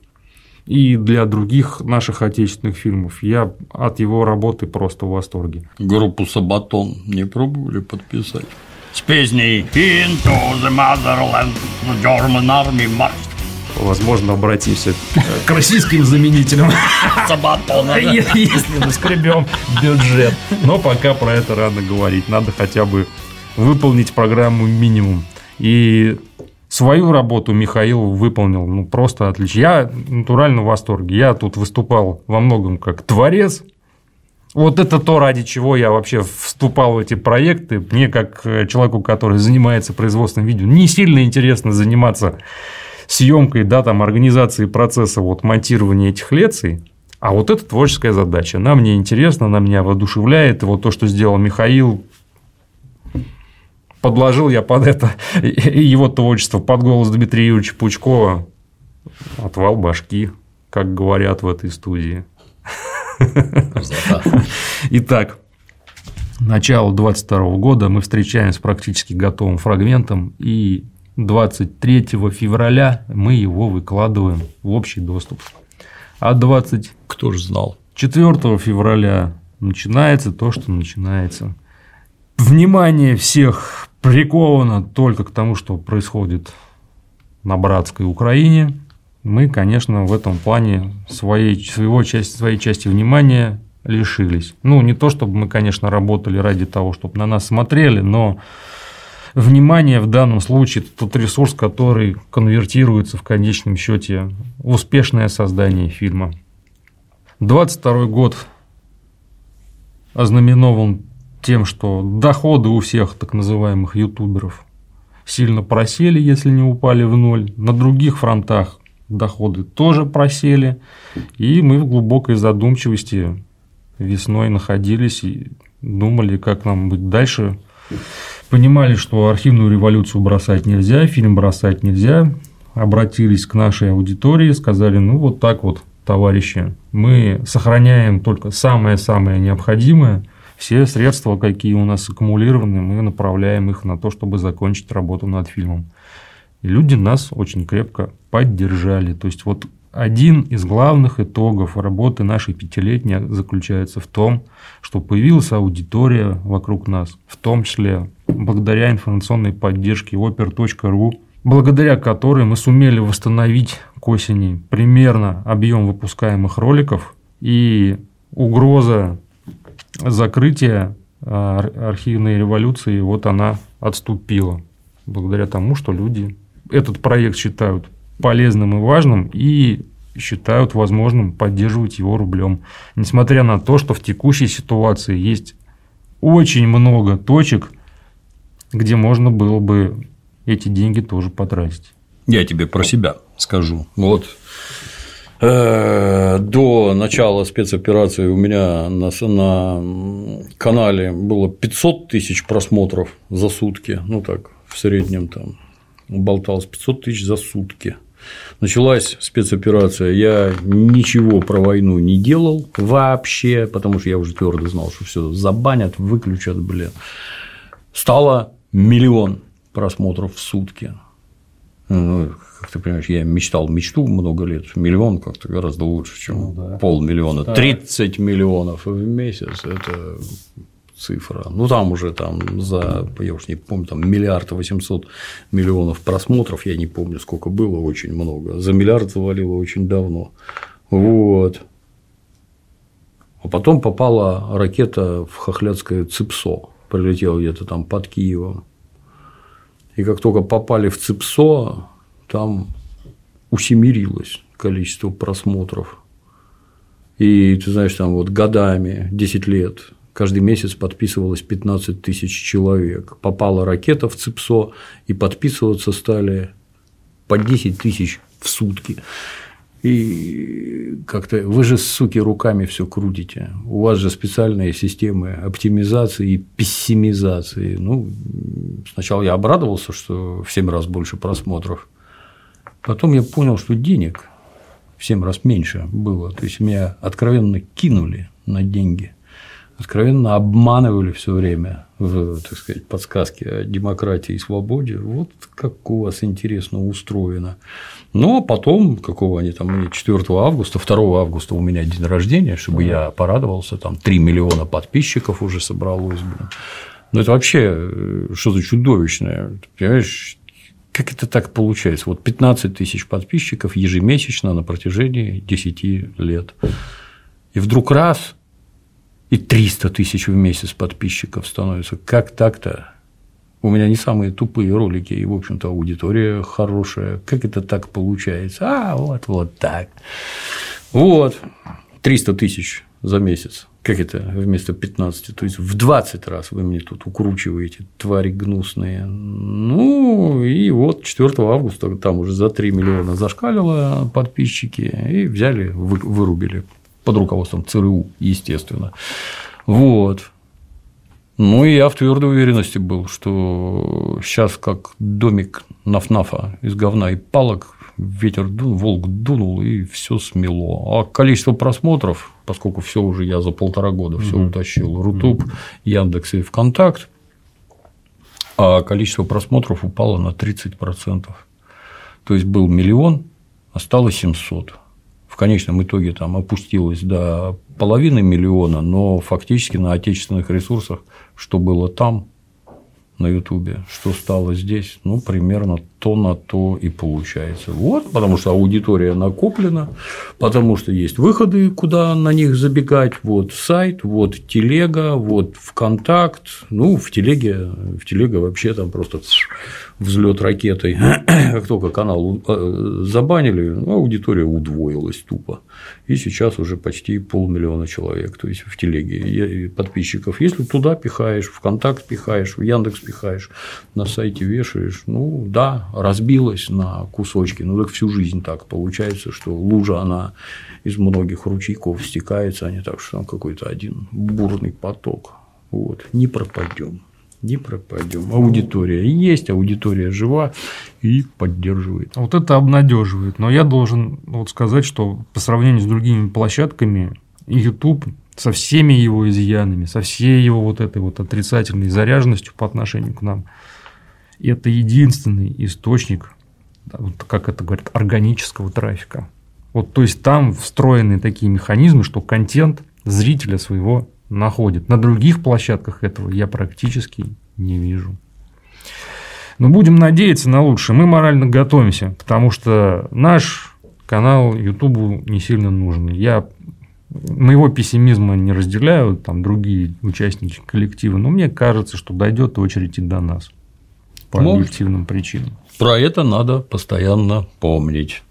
и для других наших отечественных фильмов. Я от его работы просто в восторге. Группу Сабатон не пробовали подписать? С песней «Into the motherland, the German army marched». Возможно, обратимся к российским заменителям. Сабатона. Если мы скребем бюджет. Но пока про это рано говорить. Надо хотя бы выполнить программу минимум. И свою работу Михаил выполнил ну, просто отлично. Я натурально в восторге. Я тут выступал во многом как творец. Вот это то, ради чего я вообще вступал в эти проекты. Мне, как э, человеку, который занимается производством видео, не сильно интересно заниматься съемкой, да, там, организацией процесса вот, монтирования этих лекций. А вот это творческая задача. Она мне интересна, она меня воодушевляет. И вот то, что сделал Михаил, подложил я под это его творчество, под голос Дмитрия Юрьевича Пучкова. Отвал башки, как говорят в этой студии. Итак, начало 22 года мы встречаемся с практически готовым фрагментом, и 23 февраля мы его выкладываем в общий доступ. А 20... Кто же знал? 4 февраля начинается то, что начинается. Внимание всех приковано только к тому, что происходит на братской Украине, мы, конечно, в этом плане своей, своего части, своей части внимания лишились. Ну, не то, чтобы мы, конечно, работали ради того, чтобы на нас смотрели, но внимание в данном случае – тот ресурс, который конвертируется в конечном счете в успешное создание фильма. 22 год ознаменован тем, что доходы у всех так называемых ютуберов сильно просели, если не упали в ноль. На других фронтах доходы тоже просели. И мы в глубокой задумчивости весной находились и думали, как нам быть дальше. Понимали, что архивную революцию бросать нельзя, фильм бросать нельзя. Обратились к нашей аудитории, сказали, ну вот так вот, товарищи, мы сохраняем только самое-самое необходимое – все средства, какие у нас аккумулированы, мы направляем их на то, чтобы закончить работу над фильмом. Люди нас очень крепко поддержали. То есть, вот один из главных итогов работы нашей пятилетней заключается в том, что появилась аудитория вокруг нас, в том числе благодаря информационной поддержке oper.ru, благодаря которой мы сумели восстановить к осени примерно объем выпускаемых роликов, и угроза закрытие а, архивной революции, вот она отступила. Благодаря тому, что люди этот проект считают полезным и важным и считают возможным поддерживать его рублем. Несмотря на то, что в текущей ситуации есть очень много точек, где можно было бы эти деньги тоже потратить. Я тебе про себя скажу. Вот Э, до начала спецоперации у меня на, на канале было 500 тысяч просмотров за сутки, ну так, в среднем там болталось 500 тысяч за сутки. Началась спецоперация, я ничего про войну не делал вообще, потому что я уже твердо знал, что все забанят, выключат, блин. Стало миллион просмотров в сутки. Ну, как ты понимаешь, я мечтал мечту много лет, миллион как-то гораздо лучше, чем ну, да. полмиллиона. Так. 30 миллионов в месяц – это цифра. Ну, там уже там за, я уж не помню, там миллиард восемьсот миллионов просмотров, я не помню, сколько было, очень много. За миллиард завалило очень давно. Вот. А потом попала ракета в Хохлядское ЦИПСО, прилетела где-то там под Киевом. И как только попали в ЦИПСО, там усемерилось количество просмотров. И ты знаешь, там вот годами, 10 лет, каждый месяц подписывалось 15 тысяч человек. Попала ракета в ЦИПСО, и подписываться стали по 10 тысяч в сутки. И как-то вы же, суки, руками все крутите. У вас же специальные системы оптимизации и пессимизации. Ну, сначала я обрадовался, что в 7 раз больше просмотров. Потом я понял, что денег в 7 раз меньше было. То есть меня откровенно кинули на деньги откровенно обманывали все время в, так сказать, подсказки о демократии и свободе. Вот как у вас интересно устроено. Ну, а потом, какого они там, 4 августа, 2 августа у меня день рождения, чтобы я порадовался, там 3 миллиона подписчиков уже собралось, блин. Ну, это вообще э, что-то чудовищное. Понимаешь, как это так получается? Вот 15 тысяч подписчиков ежемесячно на протяжении 10 лет. И вдруг раз и 300 тысяч в месяц подписчиков становится. Как так-то? У меня не самые тупые ролики, и, в общем-то, аудитория хорошая. Как это так получается? А, вот, вот так. Вот. 300 тысяч за месяц. Как это вместо 15? То есть в 20 раз вы мне тут укручиваете, твари гнусные. Ну, и вот 4 августа там уже за 3 миллиона зашкалило подписчики, и взяли, вырубили под руководством ЦРУ, естественно. Вот. Ну, и я в твердой уверенности был, что сейчас как домик нафнафа из говна и палок, ветер дунул, волк дунул, и все смело. А количество просмотров, поскольку все уже я за полтора года все mm утащил, Рутуб, Яндекс и ВКонтакт, а количество просмотров упало на 30%. То есть был миллион, а стало 700 в конечном итоге там опустилось до половины миллиона, но фактически на отечественных ресурсах, что было там, на Ютубе, что стало здесь, ну, примерно то на то и получается. Вот, потому что аудитория накоплена, потому что есть выходы, куда на них забегать, вот сайт, вот телега, вот ВКонтакт, ну, в телеге, в телеге вообще там просто взлет ракетой, как только канал э, забанили, аудитория удвоилась тупо. И сейчас уже почти полмиллиона человек, то есть в телеге подписчиков. Если туда пихаешь, в контакт пихаешь, в Яндекс пихаешь, на сайте вешаешь, ну да, разбилась на кусочки, ну так всю жизнь так получается, что лужа, она из многих ручейков стекается, а не так, что там какой-то один бурный поток. Вот, не пропадем не пропадем. Аудитория есть, аудитория жива и поддерживает. Вот это обнадеживает. Но я должен вот сказать, что по сравнению с другими площадками, YouTube со всеми его изъянами, со всей его вот этой вот отрицательной заряженностью по отношению к нам, это единственный источник, вот как это говорят, органического трафика. Вот, то есть там встроены такие механизмы, что контент зрителя своего находит. На других площадках этого я практически не вижу. Но будем надеяться на лучшее. Мы морально готовимся, потому что наш канал YouTube не сильно нужен. Я моего пессимизма не разделяю там другие участники коллектива, но мне кажется, что дойдет очередь и до нас по Может. объективным причинам. Про это надо постоянно помнить.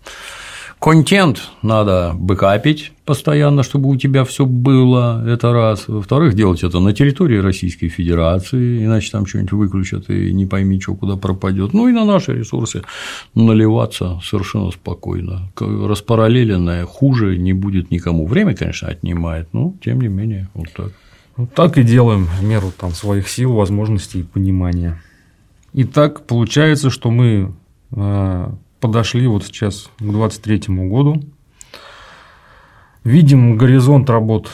Контент надо бэкапить постоянно, чтобы у тебя все было, это раз. Во-вторых, делать это на территории Российской Федерации, иначе там что-нибудь выключат и не пойми, что куда пропадет. Ну и на наши ресурсы наливаться совершенно спокойно. Распараллеленное хуже не будет никому. Время, конечно, отнимает, но тем не менее, вот так. Вот так и делаем в меру там, своих сил, возможностей и понимания. И так получается, что мы а, подошли вот сейчас к 2023 году. Видим горизонт работ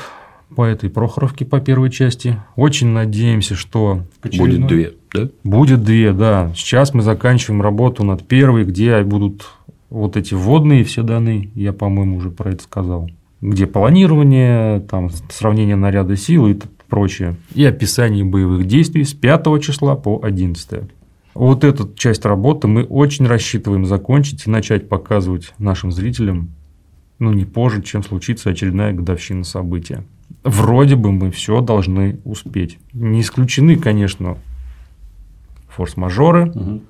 по этой Прохоровке по первой части. Очень надеемся, что будет две, да? Будет две, да. Сейчас мы заканчиваем работу над первой, где будут вот эти вводные все данные. Я, по-моему, уже про это сказал. Где планирование, там сравнение наряда сил и прочее. И описание боевых действий с 5 числа по 11. Вот эту часть работы мы очень рассчитываем закончить и начать показывать нашим зрителям, ну, не позже, чем случится очередная годовщина события. вроде бы мы все должны успеть. Не исключены, конечно, форс-мажоры, угу.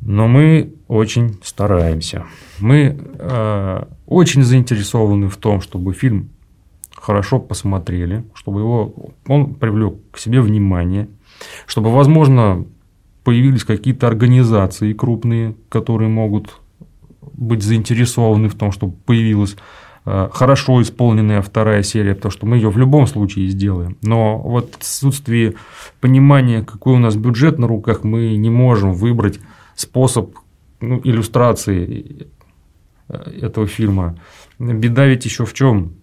но мы очень стараемся. Мы э, очень заинтересованы в том, чтобы фильм хорошо посмотрели, чтобы его, он привлек к себе внимание, чтобы, возможно, появились какие-то организации крупные, которые могут быть заинтересованы в том, чтобы появилась э, хорошо исполненная вторая серия, потому что мы ее в любом случае сделаем. Но вот в отсутствии понимания, какой у нас бюджет на руках, мы не можем выбрать способ ну, иллюстрации э, этого фильма. Беда ведь еще в чем?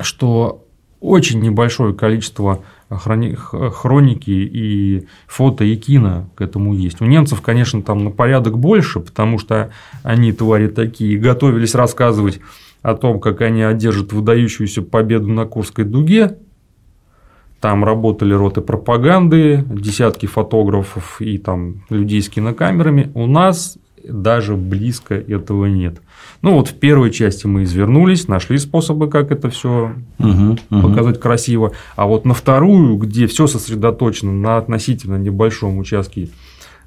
Что очень небольшое количество хроники и фото и кино к этому есть. У немцев, конечно, там на порядок больше, потому что они, твари такие, готовились рассказывать о том, как они одержат выдающуюся победу на Курской дуге. Там работали роты пропаганды, десятки фотографов и там людей с кинокамерами. У нас даже близко этого нет. Ну вот в первой части мы извернулись, нашли способы, как это все угу, угу. показать красиво. А вот на вторую, где все сосредоточено на относительно небольшом участке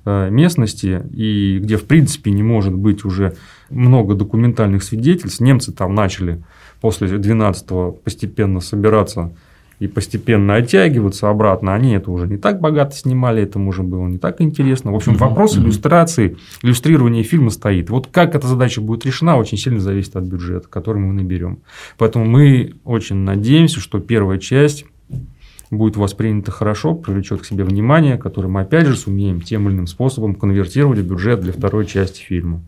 э, местности и где в принципе не может быть уже много документальных свидетельств, немцы там начали после 12-го постепенно собираться и постепенно оттягиваться обратно, они это уже не так богато снимали, этому уже было не так интересно. В общем, вопрос иллюстрации, иллюстрирования фильма стоит. Вот как эта задача будет решена, очень сильно зависит от бюджета, который мы наберем. Поэтому мы очень надеемся, что первая часть будет воспринята хорошо, привлечет к себе внимание, которое мы опять же сумеем тем или иным способом конвертировать в бюджет для второй части фильма.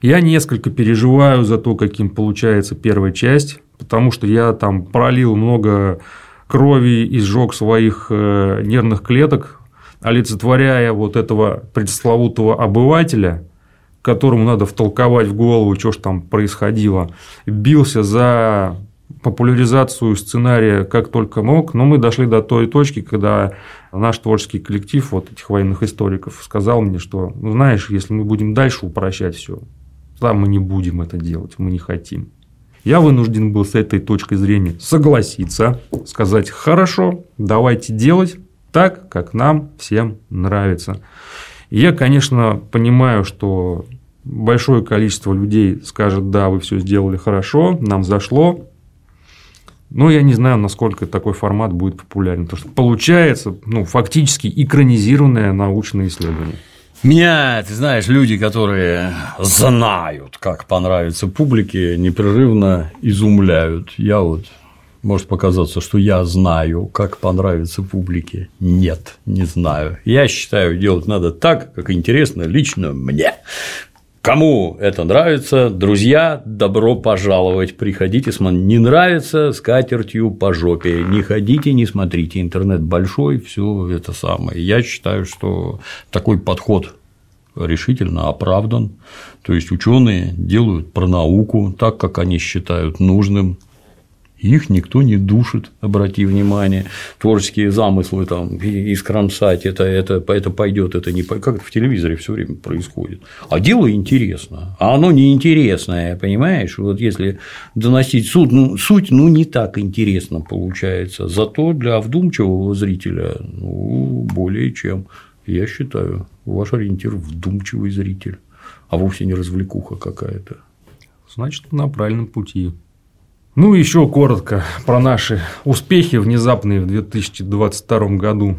Я несколько переживаю за то, каким получается первая часть, потому что я там пролил много крови и сжег своих э, нервных клеток, олицетворяя вот этого пресловутого обывателя, которому надо втолковать в голову, что ж там происходило, бился за популяризацию сценария как только мог, но мы дошли до той точки, когда наш творческий коллектив вот этих военных историков сказал мне, что, ну, знаешь, если мы будем дальше упрощать все, да, мы не будем это делать, мы не хотим. Я вынужден был с этой точкой зрения согласиться, сказать, хорошо, давайте делать так, как нам всем нравится. Я, конечно, понимаю, что большое количество людей скажет, да, вы все сделали хорошо, нам зашло, но я не знаю, насколько такой формат будет популярен. Потому что получается ну, фактически экранизированное научное исследование. Меня, ты знаешь, люди, которые знают, как понравится публике, непрерывно изумляют. Я вот может показаться, что я знаю, как понравится публике. Нет, не знаю. Я считаю, делать надо так, как интересно лично мне. Кому это нравится, друзья, добро пожаловать, приходите, смотрите. Не нравится, с катертью по жопе, не ходите, не смотрите, интернет большой, все это самое. Я считаю, что такой подход решительно оправдан. То есть ученые делают про науку так, как они считают нужным, их никто не душит, обрати внимание. Творческие замыслы там искромсать, это, это, это пойдет, это не как это в телевизоре все время происходит. А дело интересно, а оно неинтересное, понимаешь? Вот если доносить суть, ну, суть, ну, не так интересно получается. Зато для вдумчивого зрителя ну, более чем, я считаю, ваш ориентир вдумчивый зритель, а вовсе не развлекуха какая-то. Значит, на правильном пути. Ну, еще коротко про наши успехи внезапные в 2022 году.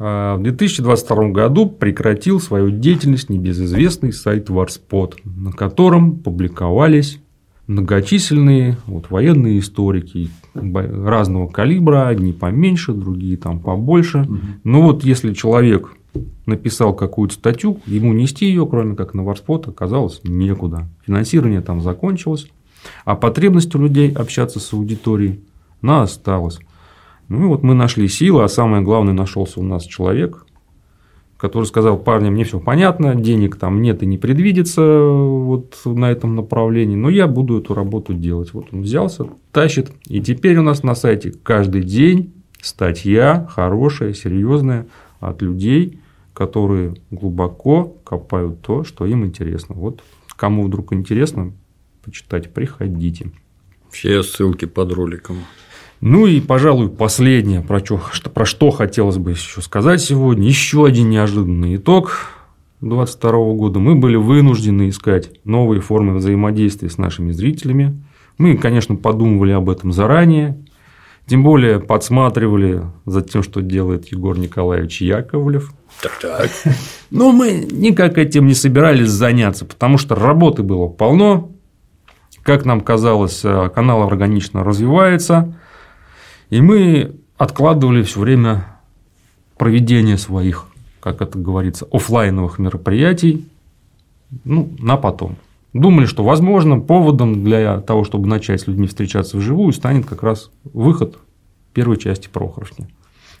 А, в 2022 году прекратил свою деятельность небезызвестный сайт Warspot, на котором публиковались многочисленные вот, военные историки разного калибра, одни поменьше, другие там побольше. Угу. Но вот если человек написал какую-то статью, ему нести ее, кроме как на Warspot, оказалось некуда. Финансирование там закончилось. А потребность у людей общаться с аудиторией, она осталась. Ну и вот мы нашли силы, а самое главное, нашелся у нас человек, который сказал, парни, мне все понятно, денег там нет и не предвидится вот на этом направлении, но я буду эту работу делать. Вот он взялся, тащит, и теперь у нас на сайте каждый день статья хорошая, серьезная от людей, которые глубоко копают то, что им интересно. Вот кому вдруг интересно, почитать, приходите. Все ссылки под роликом. Ну и, пожалуй, последнее, про что, про что хотелось бы еще сказать сегодня. Еще один неожиданный итог 2022 года. Мы были вынуждены искать новые формы взаимодействия с нашими зрителями. Мы, конечно, подумывали об этом заранее, тем более подсматривали за тем, что делает Егор Николаевич Яковлев. Так, так. Но мы никак этим не собирались заняться, потому что работы было полно. Как нам казалось, канал органично развивается. И мы откладывали все время проведение своих, как это говорится, офлайновых мероприятий ну, на потом. Думали, что, возможно, поводом для того, чтобы начать с людьми встречаться вживую, станет как раз выход первой части Прохоровки.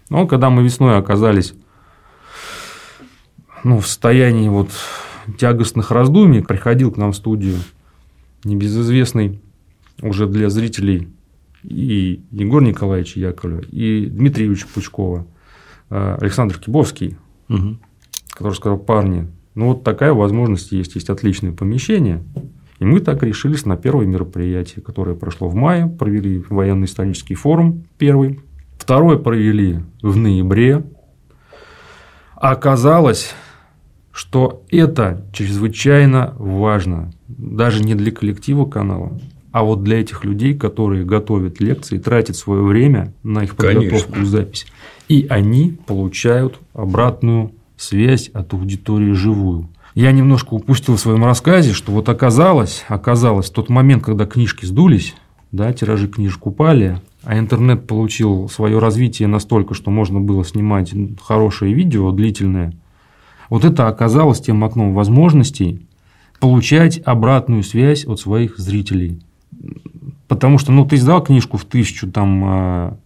Но когда мы весной оказались ну, в состоянии вот тягостных раздумий, приходил к нам в студию небезызвестный уже для зрителей и Егор Николаевич Яковлев, и Дмитрий Юрьевич Пучкова, э, Александр Кибовский, угу. который сказал, парни, ну вот такая возможность есть, есть отличное помещение. И мы так решились на первое мероприятие, которое прошло в мае, провели военно-исторический форум первый, второе провели в ноябре. А оказалось, что это чрезвычайно важно, даже не для коллектива канала, а вот для этих людей, которые готовят лекции, тратят свое время на их подготовку Конечно. и запись, и они получают обратную связь от аудитории живую. Я немножко упустил в своем рассказе, что вот оказалось, оказалось, тот момент, когда книжки сдулись, да, тиражи книжек упали, а интернет получил свое развитие настолько, что можно было снимать хорошее видео длительное, вот это оказалось тем окном возможностей получать обратную связь от своих зрителей. Потому что, ну, ты издал книжку в тысячу там а,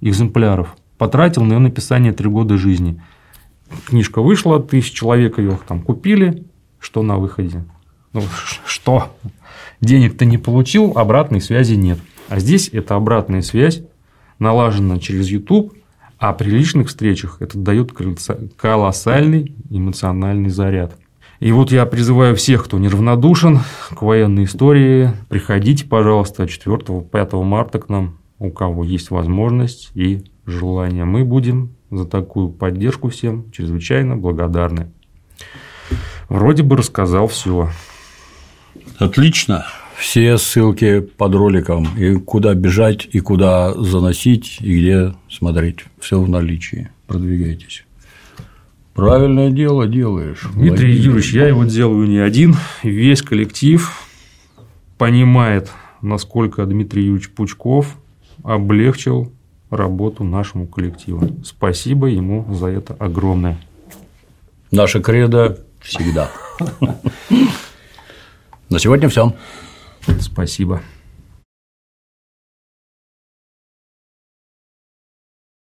экземпляров, потратил на ее написание три года жизни. Книжка вышла, тысяч человек ее там купили, что на выходе? Ну, что? Денег ты не получил, обратной связи нет. А здесь эта обратная связь налажена через YouTube, а при личных встречах это дает колоссальный эмоциональный заряд. И вот я призываю всех, кто неравнодушен к военной истории, приходите, пожалуйста, 4-5 марта к нам, у кого есть возможность и желание. Мы будем за такую поддержку всем чрезвычайно благодарны. Вроде бы рассказал все. Отлично. Все ссылки под роликом, и куда бежать, и куда заносить, и где смотреть. Все в наличии. Продвигайтесь. Правильное дело делаешь. Дмитрий Владимир. Юрьевич, я его делаю не один. Весь коллектив понимает, насколько Дмитрий Юрьевич Пучков облегчил работу нашему коллективу. Спасибо ему за это огромное. Наша кредо всегда. На сегодня все. Спасибо.